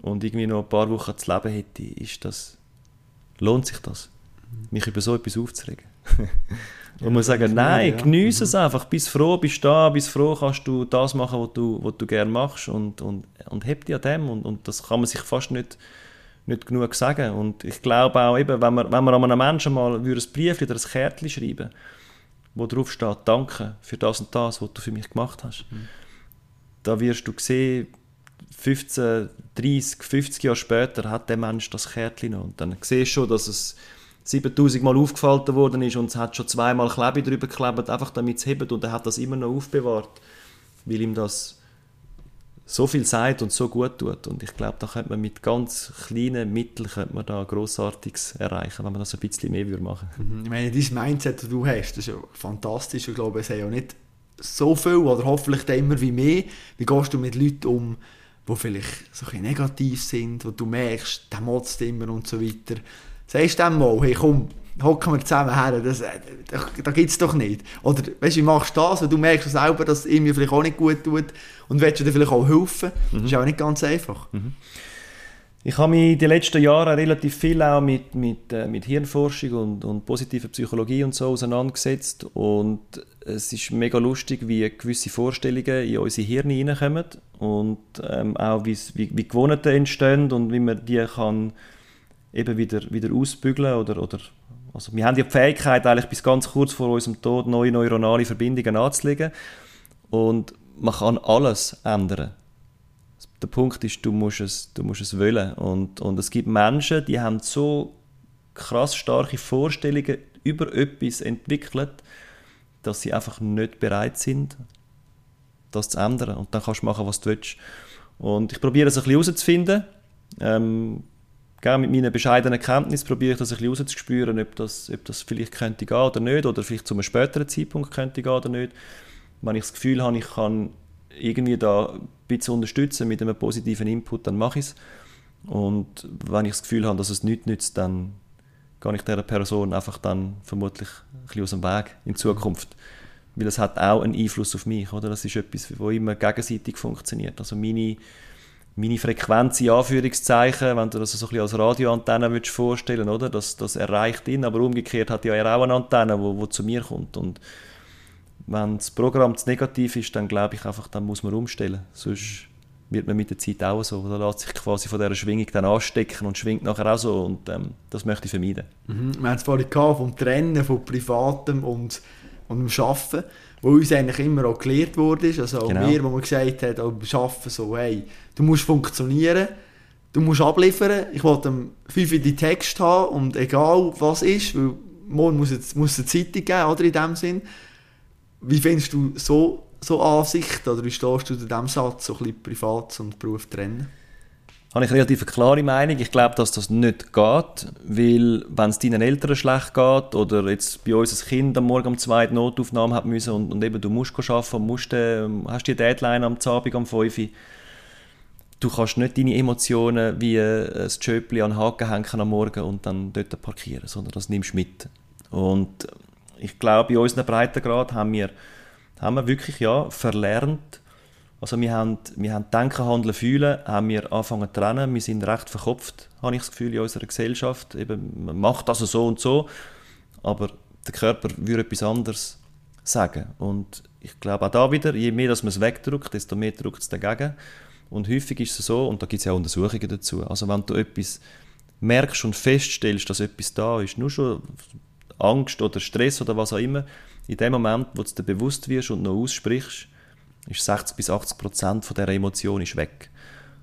und irgendwie noch ein paar Wochen zu leben hätte, ist das, lohnt sich das, mich über so etwas aufzuregen? Und ja, man sagen, nein, ja. genieße es mhm. einfach, bist froh, bist da, bist froh, kannst du das machen, was du, was du gerne machst und, und, und heb dich an dem und, und das kann man sich fast nicht, nicht genug sagen. Und ich glaube auch, eben, wenn man, wenn man an einem Menschen mal ein Brief oder ein Kärtchen schreiben wo drauf steht, danke für das und das, was du für mich gemacht hast, mhm. da wirst du sehen, 15, 30, 50 Jahre später hat der Mensch das Kärtchen noch. Und dann siehst du schon, dass es 7000 Mal aufgefalten worden ist und es hat schon zweimal Klebe drüber geklebt, einfach damit es hebt und er hat das immer noch aufbewahrt, weil ihm das so viel sagt und so gut tut. Und ich glaube, da könnte man mit ganz kleinen Mitteln könnte man da Grossartiges erreichen, wenn man das ein bisschen mehr würde machen mhm. Ich meine, dieses Mindset, das du hast, das ist ja fantastisch. Ich glaube, es haben ja nicht so viel oder hoffentlich immer wie mehr. Wie gehst du mit Leuten um, die vielleicht so ein negativ sind, wo du merkst, der motzt immer und so weiter. Sagst du dem mal, hey komm, hocken wir zusammen her, das, äh, da, da gibt es doch nicht. Oder weißt, wie machst du das, wenn du merkst selber, dass es ihm vielleicht auch nicht gut tut und willst du dir vielleicht auch helfen. Mhm. Das ist auch nicht ganz einfach. Mhm. Ich habe mich die letzten Jahre relativ viel auch mit, mit, äh, mit Hirnforschung und, und positiver Psychologie und so auseinandergesetzt und es ist mega lustig, wie gewisse Vorstellungen in unsere Hirne hineinkommen und ähm, auch wie, wie Gewohnheiten entstehen und wie man die kann eben wieder, wieder ausbügeln oder, oder also wir haben die Fähigkeit eigentlich bis ganz kurz vor unserem Tod neue neuronale Verbindungen anzulegen und man kann alles ändern. Der Punkt ist, du musst es, du musst es wollen und, und es gibt Menschen, die haben so krass starke Vorstellungen über etwas entwickelt, dass sie einfach nicht bereit sind, das zu ändern. Und dann kannst du machen, was du willst. Und ich probiere es ein bisschen herauszufinden. Ähm, mit meinen bescheidenen Kenntnissen probiere ich das ein bisschen rauszuspüren, ob das, ob das vielleicht könnte gehen oder nicht, oder vielleicht zu einem späteren Zeitpunkt könnte gehen oder nicht. Wenn ich das Gefühl habe, ich kann irgendwie da ein bisschen unterstützen mit einem positiven Input, dann mache ich es. Und wenn ich das Gefühl habe, dass es nichts nützt, dann gehe ich dieser Person einfach dann vermutlich ein bisschen aus dem Weg in Zukunft. Weil es hat auch einen Einfluss auf mich, oder? Das ist etwas, das immer gegenseitig funktioniert. Also meine meine Frequenz in Anführungszeichen, wenn du das so ein bisschen als Radioantenne würdest vorstellen oder? Das, das erreicht ihn, aber umgekehrt hat ja er auch eine Antenne, wo, wo zu mir kommt und wenn das Programm zu negativ ist, dann glaube ich einfach, dann muss man umstellen, sonst wird man mit der Zeit auch so, da lässt sich quasi von dieser Schwingung dann anstecken und schwingt nachher auch so und ähm, das möchte ich vermeiden. Mhm. Wir haben es vorhin vom Trennen von Privatem und, und dem Arbeiten wo uns eigentlich immer auch gelehrt wurde, also auch genau. mir, wo man gesagt hat, auch beim Arbeiten so, hey, du musst funktionieren, du musst abliefern, ich wollte am 5 die Text haben und egal was ist, weil morgen muss es muss eine Zeitung geben, oder in dem Sinn. Wie findest du so, so Ansicht, oder wie stehst du zu diesem Satz, so ein bisschen Privat und Beruf trennen? Habe ich relativ eine klare Meinung. Ich glaube, dass das nicht geht, weil wenn es deinen Eltern schlecht geht oder jetzt bei uns ein Kind am Morgen um zwei die Notaufnahme hat müssen und, und eben du musst arbeiten, musst, äh, hast die Deadline am Abend um 5 Uhr, du kannst nicht deine Emotionen wie ein Schöpfchen an den Haken hängen am Morgen und dann dort parkieren, sondern das nimmst du mit. Und ich glaube, in unserem Breitengrad haben wir, haben wir wirklich ja, verlernt, also wir haben, wir haben Denken, Handeln, Fühlen, haben wir angefangen zu trennen. Wir sind recht verkopft, habe ich das Gefühl, in unserer Gesellschaft. Eben, man macht also so und so, aber der Körper würde etwas anderes sagen. Und ich glaube auch da wieder, je mehr dass man es wegdrückt, desto mehr drückt es dagegen. Und häufig ist es so, und da gibt es ja auch Untersuchungen dazu, also wenn du etwas merkst und feststellst, dass etwas da ist, nur schon Angst oder Stress oder was auch immer, in dem Moment, wo du dir bewusst wirst und noch aussprichst, ist 60 bis 80 Prozent von dieser Emotion ist weg.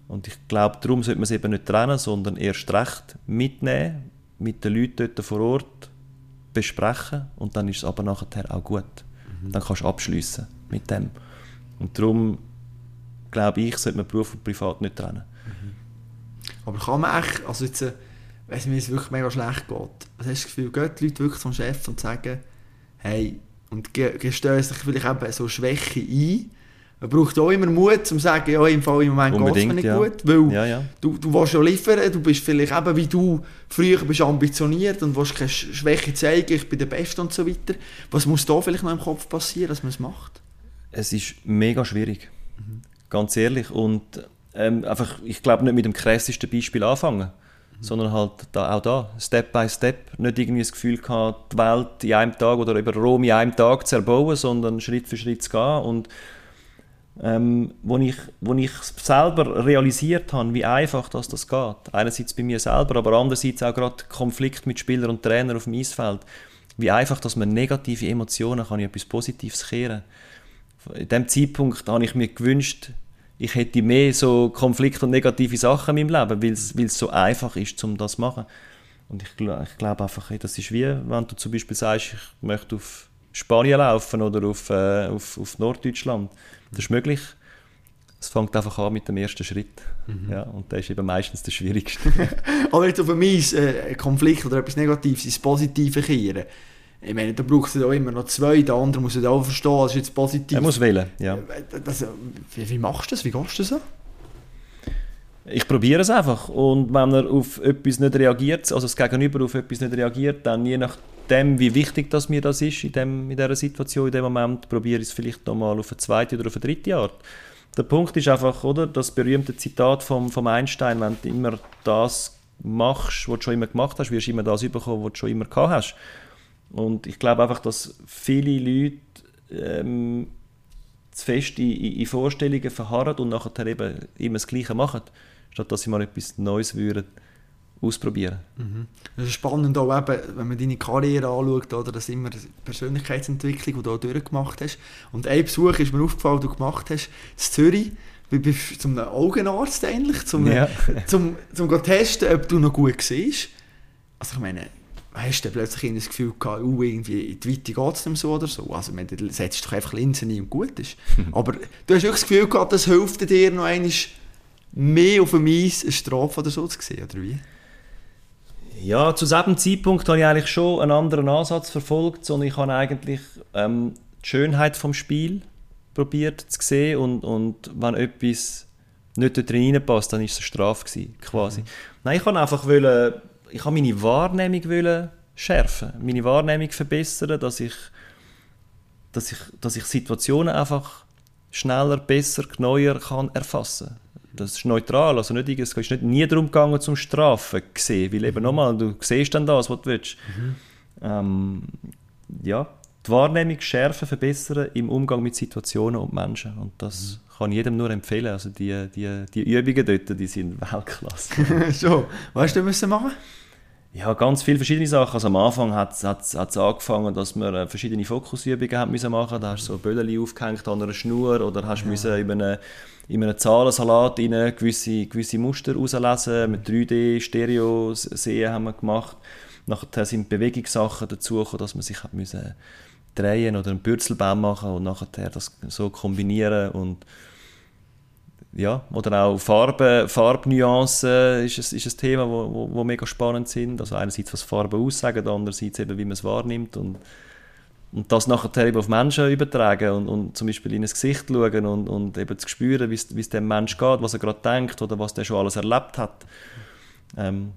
Und ich glaube, darum sollte man es eben nicht trennen, sondern erst recht mitnehmen, mit den Leuten dort vor Ort besprechen und dann ist es aber nachher auch gut. Mhm. Dann kannst du abschließen mit dem. Und darum glaube ich, sollte man Beruf und Privat nicht trennen. Mhm. Aber kann man echt, also jetzt, äh, wenn es mir jetzt wirklich mega schlecht geht, was hast du das Gefühl, gehen die Leute wirklich zum Chef und sagen, hey, und ge- gestehen sich vielleicht eben so Schwäche ein. Man braucht auch immer Mut, um zu sagen, ja, im Fall im Moment geht es mir nicht ja. gut, weil Ja, ja. du, du willst ja liefern, du bist vielleicht eben wie du früher bist ambitioniert und willst keine Sch- Schwäche zeigen, ich bin der Beste und so weiter. Was muss da vielleicht noch im Kopf passieren, dass man es macht? Es ist mega schwierig. Ganz ehrlich. Und ähm, einfach, ich glaube nicht mit dem krassesten Beispiel anfangen, sondern halt da, auch da, Step by Step. Nicht irgendwie das Gefühl gehabt, die Welt in einem Tag oder über Rom in einem Tag zu erbauen, sondern Schritt für Schritt zu gehen. Und ähm, wo, ich, wo ich selber realisiert habe, wie einfach das, das geht. Einerseits bei mir selber, aber andererseits auch gerade Konflikt mit Spielern und Trainern auf dem Eisfeld. Wie einfach, dass man negative Emotionen kann in etwas Positives kehren In dem Zeitpunkt habe ich mir gewünscht, ich hätte mehr so Konflikte und negative Sachen in meinem Leben, weil es, so einfach ist, um das zu machen. Und ich, ich glaube einfach, hey, das ist wie, wenn du zum Beispiel sagst, ich möchte auf Spanien laufen oder auf, äh, auf, auf Norddeutschland. Das ist möglich. Es fängt einfach an mit dem ersten Schritt. Ja, und der ist eben meistens der schwierigste. Aber jetzt auf mich äh, Konflikt oder etwas Negatives ins Positive kehren. Ich meine, da braucht es ja auch immer noch zwei, der andere muss auch verstehen, das ist jetzt positiv. er muss wählen, ja. Äh, Das, wie, wie machst du das? Wie gehst du so? Ich probiere es einfach. Und wenn er auf etwas nicht reagiert, also das Gegenüber auf etwas nicht reagiert, dann je nachdem, wie wichtig das mir das ist in, dem, in dieser Situation, in dem Moment, probiere ich es vielleicht nochmal auf eine zweite oder auf eine dritte Art. Der Punkt ist einfach, oder, das berühmte Zitat vom, vom Einstein, wenn du immer das machst, was du schon immer gemacht hast, wirst du immer das bekommen, was du schon immer gehabt hast. Und ich glaube einfach, dass viele Leute ähm, zu fest in, in in Vorstellungen verharren und nachher eben immer das Gleiche machen, statt dass sie mal etwas Neues würden ausprobieren. Das ist spannend auch eben, wenn man deine Karriere anschaut, oder, das immer Persönlichkeitsentwicklung, die du auch durchgemacht hast. Und ein Besuch ist mir aufgefallen, den du gemacht hast, in Zürich, bei, zum Augenarzt ähnlich, zum, Ja. zum, zum zu testen, ob du noch gut siehst. Also ich meine, hast du plötzlich das Gefühl gehabt, uh, irgendwie in die Weite geht es nicht so oder so? Also du setzt doch einfach Linsen ein und gut ist. Aber du hast wirklich das Gefühl gehabt, das hilft dir noch einmal mehr auf dem Eis eine Strafe oder so zu sehen, oder wie? Ja, zu diesem Zeitpunkt habe ich eigentlich schon einen anderen Ansatz verfolgt, sondern ich habe eigentlich ähm, die Schönheit vom Spiel probiert zu sehen und, und wenn etwas nicht dort reinpasst, dann ist es eine Strafe gewesen, quasi. Nein, ich habe einfach wollen, ich habe meine Wahrnehmung wollen schärfen, meine Wahrnehmung verbessern, dass ich, dass ich, dass ich Situationen einfach schneller, besser, genauer kann erfassen das ist neutral, also nicht, es ist nicht nie darum gegangen, zum Strafen zu weil eben nochmal, du siehst dann das, was du willst. Ähm, ja, die Wahrnehmung schärfen, verbessern im Umgang mit Situationen und Menschen und das kann ich jedem nur empfehlen, also die, die, die Übungen dort, die sind Weltklasse. so, was hast du müssen machen? Ja, ganz viele verschiedene Sachen. Also am Anfang hat es angefangen, dass wir äh, verschiedene Fokusübungen haben müssen machen. Da hast du so Böllchen aufgehängt an einer Schnur oder hast müssen in einem, in einem Zahlensalat rein gewisse, gewisse Muster herauslesen. Mit 3D, Stereo sehen haben wir gemacht. Nachher sind Bewegungssachen dazu gekommen, dass man sich hat müssen drehen oder einen Bürzelbaum machen und nachher das so kombinieren und ja, oder auch Farben, Farbnuancen ist ein, ist ein Thema, wo, wo, wo mega spannend sind. Also einerseits, was Farben aussagen, andererseits eben, wie man es wahrnimmt und, und das nachher eben auf Menschen übertragen und, und zum Beispiel in ein Gesicht schauen und, und eben zu spüren, wie es dem Mensch geht, was er gerade denkt oder was der schon alles erlebt hat. Ähm,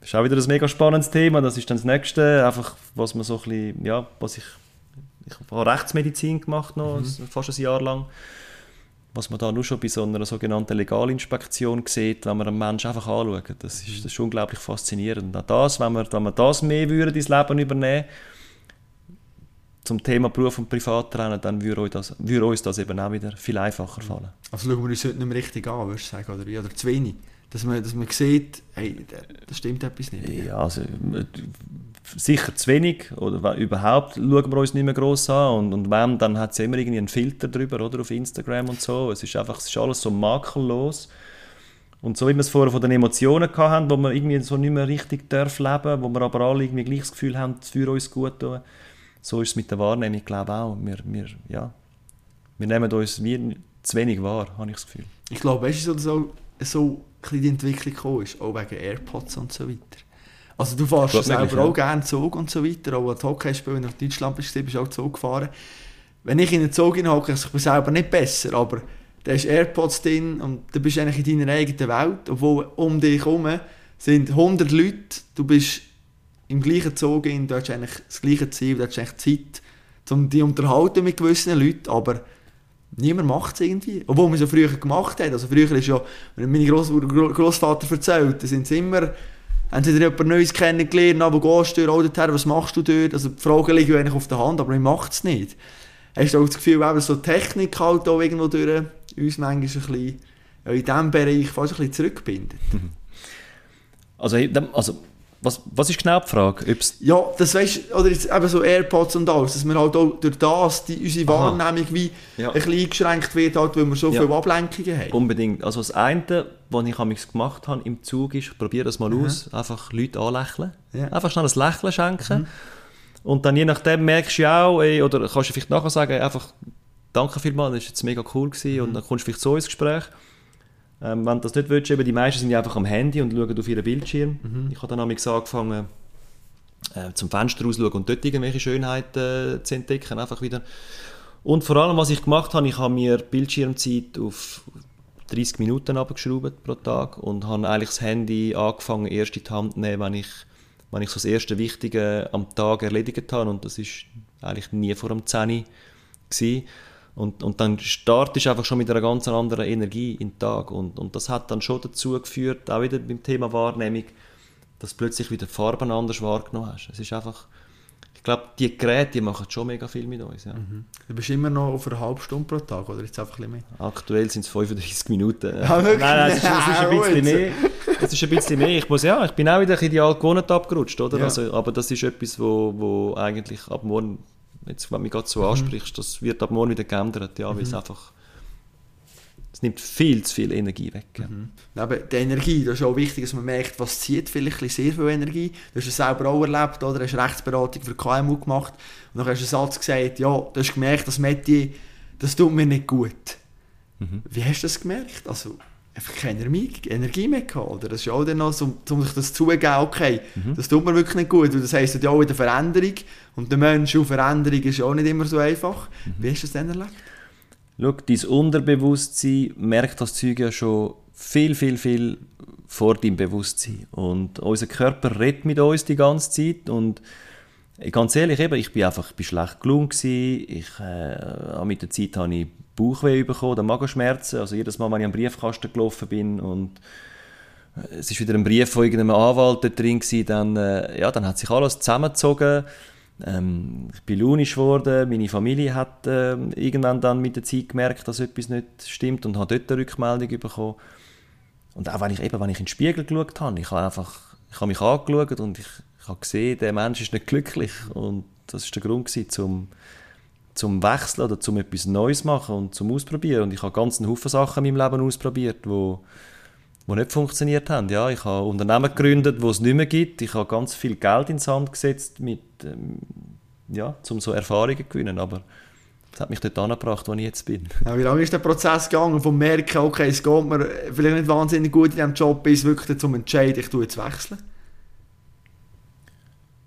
ist auch wieder ein mega spannendes Thema. Das ist dann das Nächste, einfach was man so ein bisschen, ja, was ich, ich habe Rechtsmedizin gemacht noch, fast ein Jahr lang was man da nur schon bei so einer sogenannten Legalinspektion sieht, wenn man einen Menschen einfach anschaut. Das ist, das ist unglaublich faszinierend. Auch das, wenn wir, wenn wir das mehr würden ins Leben übernehmen zum Thema Beruf und Privat trennen, dann würde uns, das, würde uns das eben auch wieder viel einfacher fallen. Also schauen wir uns heute nicht mehr richtig an, würdest du sagen, oder wie? Oder zu wenig? Dass man, dass man sieht, hey, da- da stimmt etwas nicht. Ja, also, äh, sicher zu wenig oder überhaupt schauen wir uns nicht mehr gross an und, und wenn, dann hat es immer irgendwie einen Filter drüber oder auf Instagram und so. Es ist einfach, es ist alles so makellos. Und so wie wir es vorher von den Emotionen hatten, wo wir irgendwie so nicht mehr richtig dürfen leben, wo wir aber alle irgendwie gleich das Gefühl haben, es für uns gut tun, so ist es mit der Wahrnehmung, ich glaube auch. Wir, wir, ja, wir nehmen uns wie zu wenig wahr, habe ich das Gefühl. Ich glaube, weißt du, so, so, ein die Entwicklung ist, auch wegen AirPods und so weiter. Also du fährst selber möglich, auch ja. gerne Zug und so weiter, auch als Hockeyspieler, wenn du nach Deutschland bist, bist du auch Zug gefahren. Wenn ich in einen Zug hinhocke, also ich bin selber nicht besser, aber da ist AirPods drin und du bist eigentlich in deiner eigenen Welt, obwohl um dich herum sind 100 Leute, du bist im gleichen Zug in, du hast eigentlich das gleiche Ziel, du hast eigentlich Zeit, um dich unterhalten mit gewissen Leuten, aber niemand macht es irgendwie. Obwohl man es ja früher gemacht hat. Also früher ist ja, wenn meine Gross Gro- Grossvater erzählt, da sind sie immer, haben sie jemand Neues kennengelernt, aber wo gehst du dort, oh, was machst du dort? Also die Fragen liegen eigentlich auf der Hand, aber man macht es nicht. Hast du auch das Gefühl, eben so Technik halt auch irgendwo durch uns manchmal ein bisschen, ja, in diesem Bereich fast ein bisschen zurückbindet? Also, ich- also was, was ist genau die Frage? Ob's, Ja, das weißt oder jetzt eben so AirPods und alles, dass wir halt auch durch das die, unsere Aha. Wahrnehmung wie Ja. ein bisschen eingeschränkt wird, halt, weil wir so Ja. viele Ablenkungen haben. Unbedingt. Also das eine, was ich amigs gemacht habe im Zug, ist, ich probiere das mal aus, einfach Leute anlächeln. Ja. Einfach schnell ein Lächeln schenken. Und dann je nachdem merkst du ja auch, ey, oder kannst du vielleicht nachher sagen, ey, einfach danke vielmals, das war jetzt mega cool gewesen, und dann kommst du vielleicht so ins Gespräch. Ähm, wenn du das nicht willst, eben die meisten sind ja einfach am Handy und schauen auf ihren Bildschirm. Ich habe dann amigs angefangen, äh, zum Fenster rausschauen und dort irgendwelche Schönheiten äh, zu entdecken, einfach wieder. Und vor allem, was ich gemacht habe, ich habe mir Bildschirmzeit auf 30 Minuten abgeschraubt pro Tag und habe eigentlich das Handy angefangen, erst in die Hand zu nehmen, wenn ich, wenn ich so das erste Wichtige am Tag erledigt habe und das ist eigentlich nie vor dem 10 Uhr gewesen. Und, und dann startest du einfach schon mit einer ganz anderen Energie in den Tag und, und das hat dann schon dazu geführt, auch wieder beim Thema Wahrnehmung, dass du plötzlich wieder Farben anders wahrgenommen hast. Es ist einfach, ich glaube, die Geräte die machen schon mega viel mit uns. Ja. Du bist immer noch auf eine halbe Stunde pro Tag, oder jetzt einfach ein bisschen mehr? Aktuell sind es 35 Minuten. Wirklich? nein, nein, es ist, es ist ein Ja, bisschen mehr. Es ist ein bisschen mehr. Ich muss ja, ich bin auch wieder in die Altgewohnheit abgerutscht, oder? Ja. Also, aber das ist etwas, wo, wo eigentlich ab morgen, jetzt, wenn du mich gerade Mhm. so ansprichst, das wird ab morgen wieder geändert, ja, weil es einfach, es nimmt viel zu viel Energie weg. Ja. Neben der Energie, das ist auch wichtig, dass man merkt, was zieht vielleicht sehr viel Energie. Du hast es selber auch erlebt, oder? Du hast Rechtsberatung für KMU gemacht und dann hast du einen Satz gesagt, ja, du hast gemerkt, das Metier, das tut mir nicht gut. Wie hast du das gemerkt? Also, einfach keine Energie, mehr gehabt, oder? Das ist auch dann noch so, um sich das zugeben, okay, das tut mir wirklich nicht gut, weil das heisst ja auch in der Veränderung und der Mensch und Veränderung ist ja auch nicht immer so einfach. Wie hast du das dann erlebt? Schau, dein Unterbewusstsein merkt das Zeug ja schon viel, viel, viel vor deinem Bewusstsein. Und unser Körper redet mit uns die ganze Zeit. Und ganz ehrlich, eben, ich bin einfach ich bin schlecht gelaunt. gewesen. Ich, äh, mit der Zeit habe ich Bauchweh bekommen, oder Magenschmerzen. Also jedes Mal, wenn ich am Briefkasten gelaufen bin und äh, es ist wieder ein Brief von irgendeinem Anwalt drin gewesen, dann, äh, ja, dann hat sich alles zusammengezogen. Ähm, ich bin launisch geworden, meine Familie hat ähm, irgendwann dann mit der Zeit gemerkt, dass etwas nicht stimmt und hat dort eine Rückmeldung bekommen. Und auch wenn ich, eben, wenn ich in den Spiegel geschaut habe, ich habe einfach, ich habe mich angeschaut und ich, ich habe gesehen, der Mensch ist nicht glücklich und das ist der Grund gewesen, zum zum Wechseln oder zum etwas Neues machen und zum Ausprobieren. Und ich habe ganz einen Haufen Sachen in meinem Leben ausprobiert, wo die nicht funktioniert haben. Ja, ich habe Unternehmen gegründet, wo es nicht mehr gibt. Ich habe ganz viel Geld ins Sand gesetzt, mit, ähm, ja, um so Erfahrungen zu gewinnen. Aber das hat mich dort angebracht, wo ich jetzt bin. Ja, wie lange ist der Prozess gegangen, vom Merken, okay, es geht mir vielleicht nicht wahnsinnig gut in diesem Job, bis wirklich zum Entscheid, ich tue jetzt wechseln?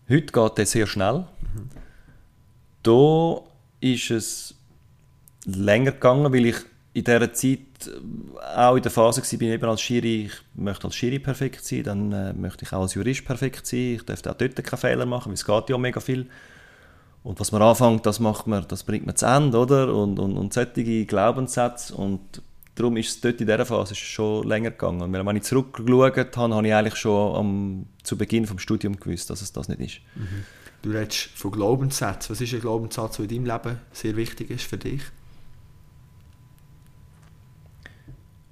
Heute geht das sehr schnell. Da ist es länger gegangen, weil ich in dieser Zeit äh, auch in der Phase war, bin eben als Schiri, ich möchte als Schiri perfekt sein, dann äh, möchte ich auch als Jurist perfekt sein, ich dürfte auch dort keine Fehler machen, weil es geht ja mega viel. Und was man anfängt, das macht man, das bringt man zu Ende, oder? Und, und, und solche Glaubenssätze und darum ist es dort in dieser Phase schon länger gegangen. Weil wenn ich zurückgeschaut habe, habe ich eigentlich schon am, zu Beginn des Studiums gewusst, dass es das nicht ist. Du redest von Glaubenssätzen. Was ist ein Glaubenssatz, der in deinem Leben sehr wichtig ist für dich?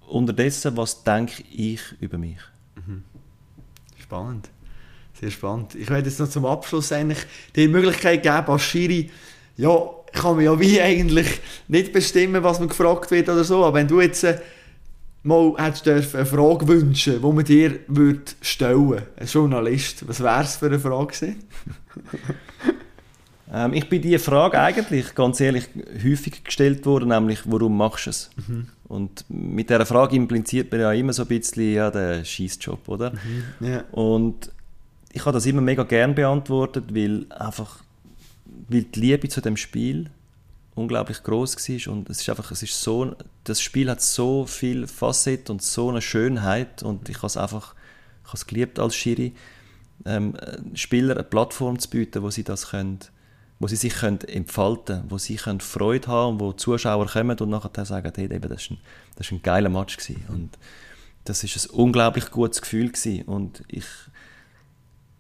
Unterdessen, was denke ich über mich? Spannend. Sehr spannend. Ich werde jetzt noch zum Abschluss eigentlich die Möglichkeit geben, als Schiri, ja, kann mir ja wie eigentlich nicht bestimmen, was mir gefragt wird oder so, aber wenn du jetzt äh, mal hättest dürfen eine Frage wünschen, die man dir würde stellen, ein Journalist, was wäre es für eine Frage? Ähm, ich bin diese Frage eigentlich, ganz ehrlich, häufig gestellt worden, nämlich, warum machst du es? Mhm. Und mit dieser Frage impliziert man ja immer so ein bisschen ja, den Schießjob, oder? Mhm. Yeah. Und ich habe das immer mega gern beantwortet, weil einfach weil die Liebe zu dem Spiel unglaublich groß war und es ist einfach, es ist so, das Spiel hat so viel Facetten und so eine Schönheit und ich habe es einfach, ich habe es geliebt als Schiri, ähm, Spieler eine Plattform zu bieten, wo sie das können, wo sie sich können entfalten, wo sie können Freude haben, wo Zuschauer kommen und nachher sagen, hey, eben, das ist ein, das ist ein geiler Match gewesen. und das ist ein unglaublich gutes Gefühl gewesen. und ich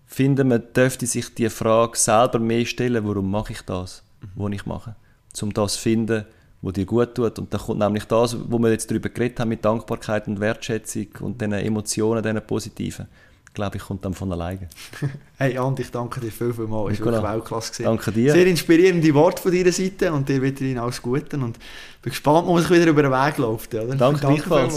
finde, man dürfte sich die Frage selber mehr stellen, warum mache ich das, mhm. was ich mache um das zu finden, was dir gut tut. Und dann kommt nämlich das, wo wir jetzt darüber geredet haben, mit Dankbarkeit und Wertschätzung und diesen Emotionen, diesen positiven, glaube ich, kommt dann von alleine. hey Andi, ich danke dir viel, viel mal. Es war wirklich Weltklasse. Gewesen. Danke dir. Sehr inspirierende Worte von deiner Seite und dir weiterhin alles Gute und bin gespannt, wo es wieder über den Weg läuft. Oder? Danke, danke gleichfalls.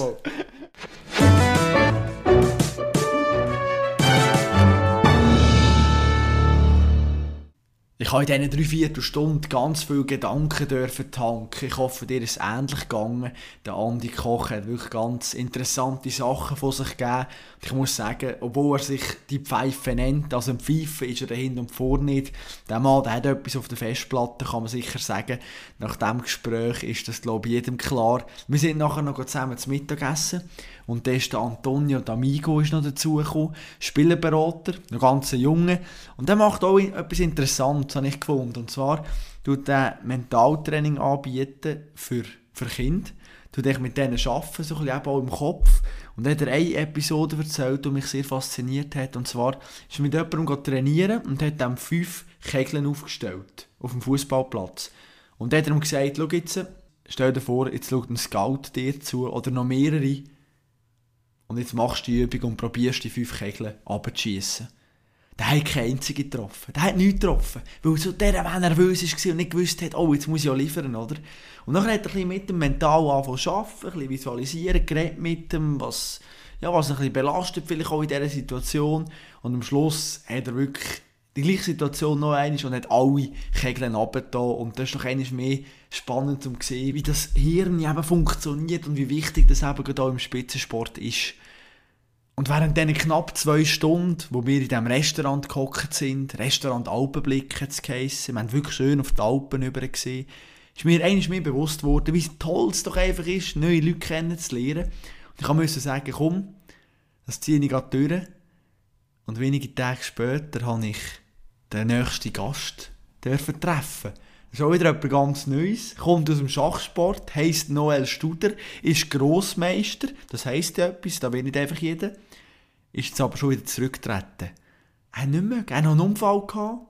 Habe in diesen drei, vier Stunden ganz viele Gedanken dürfen tanken. Ich hoffe, dir ist ähnlich gegangen. Der Andi Koch hat wirklich ganz interessante Sachen von sich gegeben. Ich muss sagen, obwohl er sich die Pfeife nennt, also ein Pfeife ist er dahinter und vor nicht. Der Mann, der hat etwas auf der Festplatte, kann man sicher sagen. Nach dem Gespräch ist das, glaube ich, jedem klar. Wir sind nachher noch zusammen zum Mittagessen. Und dann ist der Antonio D'Amigo ist noch dazugekommen, Spielerberater, ein ganz Junge. Und der macht auch etwas Interessantes, habe ich gefunden. Und zwar tut er Mentaltraining anbieten für, für Kinder. Tut ich mit denen arbeiten, so ein bisschen auch im Kopf. Und dann hat er eine Episode erzählt, die mich sehr fasziniert hat. Und zwar ist er mit jemandem trainieren und hat dann fünf Kegeln aufgestellt auf dem Fußballplatz. Und dann hat er ihm gesagt, schau jetzt, stell dir vor, jetzt schaut ein Scout dir zu oder noch mehrere und jetzt machst du die Übung und probierst die fünf Kegel abzuschießen. Der hat keine einzige getroffen. Der hat nichts getroffen. Weil so der, wenn nervös war und nicht gewusst hat, oh, jetzt muss ich ja liefern, oder? Und dann hat er mit dem Mental angefangen zu arbeiten, ein bisschen visualisieren, geredet mit dem, was, ja, was ein bisschen belastet, vielleicht auch in dieser Situation. Und am Schluss hat er wirklich die gleiche Situation noch einmal und hat alle Kegel abgetan. Und das ist doch einmal mehr spannend, um zu sehen, wie das Hirn eben funktioniert und wie wichtig das eben gerade auch im Spitzensport ist. Und während diesen knapp zwei Stunden, wo wir in diesem Restaurant gehockt sind, Restaurant Alpenblick hat es geheissen, wir haben wirklich schön auf die Alpen über gesehen, ist mir einmal mehr bewusst geworden, wie toll es doch einfach ist, neue Leute kennenzulernen. Und ich musste sagen, komm, das ziehe ich gerade durch. Und wenige Tage später habe ich den nächsten Gast dürfen treffen. Das ist auch wieder etwas ganz Neues. Kommt aus dem Schachsport, heisst Noel Studer, ist Grossmeister, das heisst ja etwas, da will nicht einfach jeder. Ist jetzt aber schon wieder zurückgetreten. Er hat nicht mehr, er hat noch einen Unfall gehabt.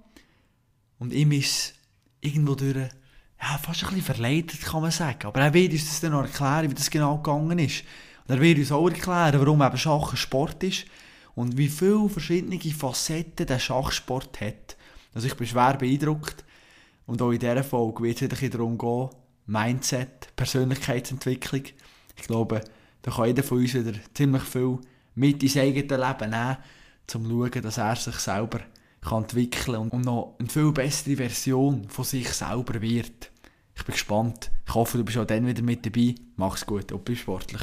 Und ihm ist irgendwo durch, ja, fast ein bisschen verleidet, kann man sagen. Aber er wird uns das dann noch erklären, wie das genau gegangen ist. Und er wird uns auch erklären, warum eben Schach ein Sport ist und wie viele verschiedene Facetten der Schachsport hat. Also ich bin schwer beeindruckt und auch in dieser Folge wird es wieder darum gehen, Mindset, Persönlichkeitsentwicklung. Ich glaube, da kann jeder von uns wieder ziemlich viel mit ins eigene Leben nehmen, um zu schauen, dass er sich selber kann entwickeln und noch eine viel bessere Version von sich selber wird. Ich bin gespannt. Ich hoffe, du bist auch dann wieder mit dabei. Mach's gut und bist sportlich.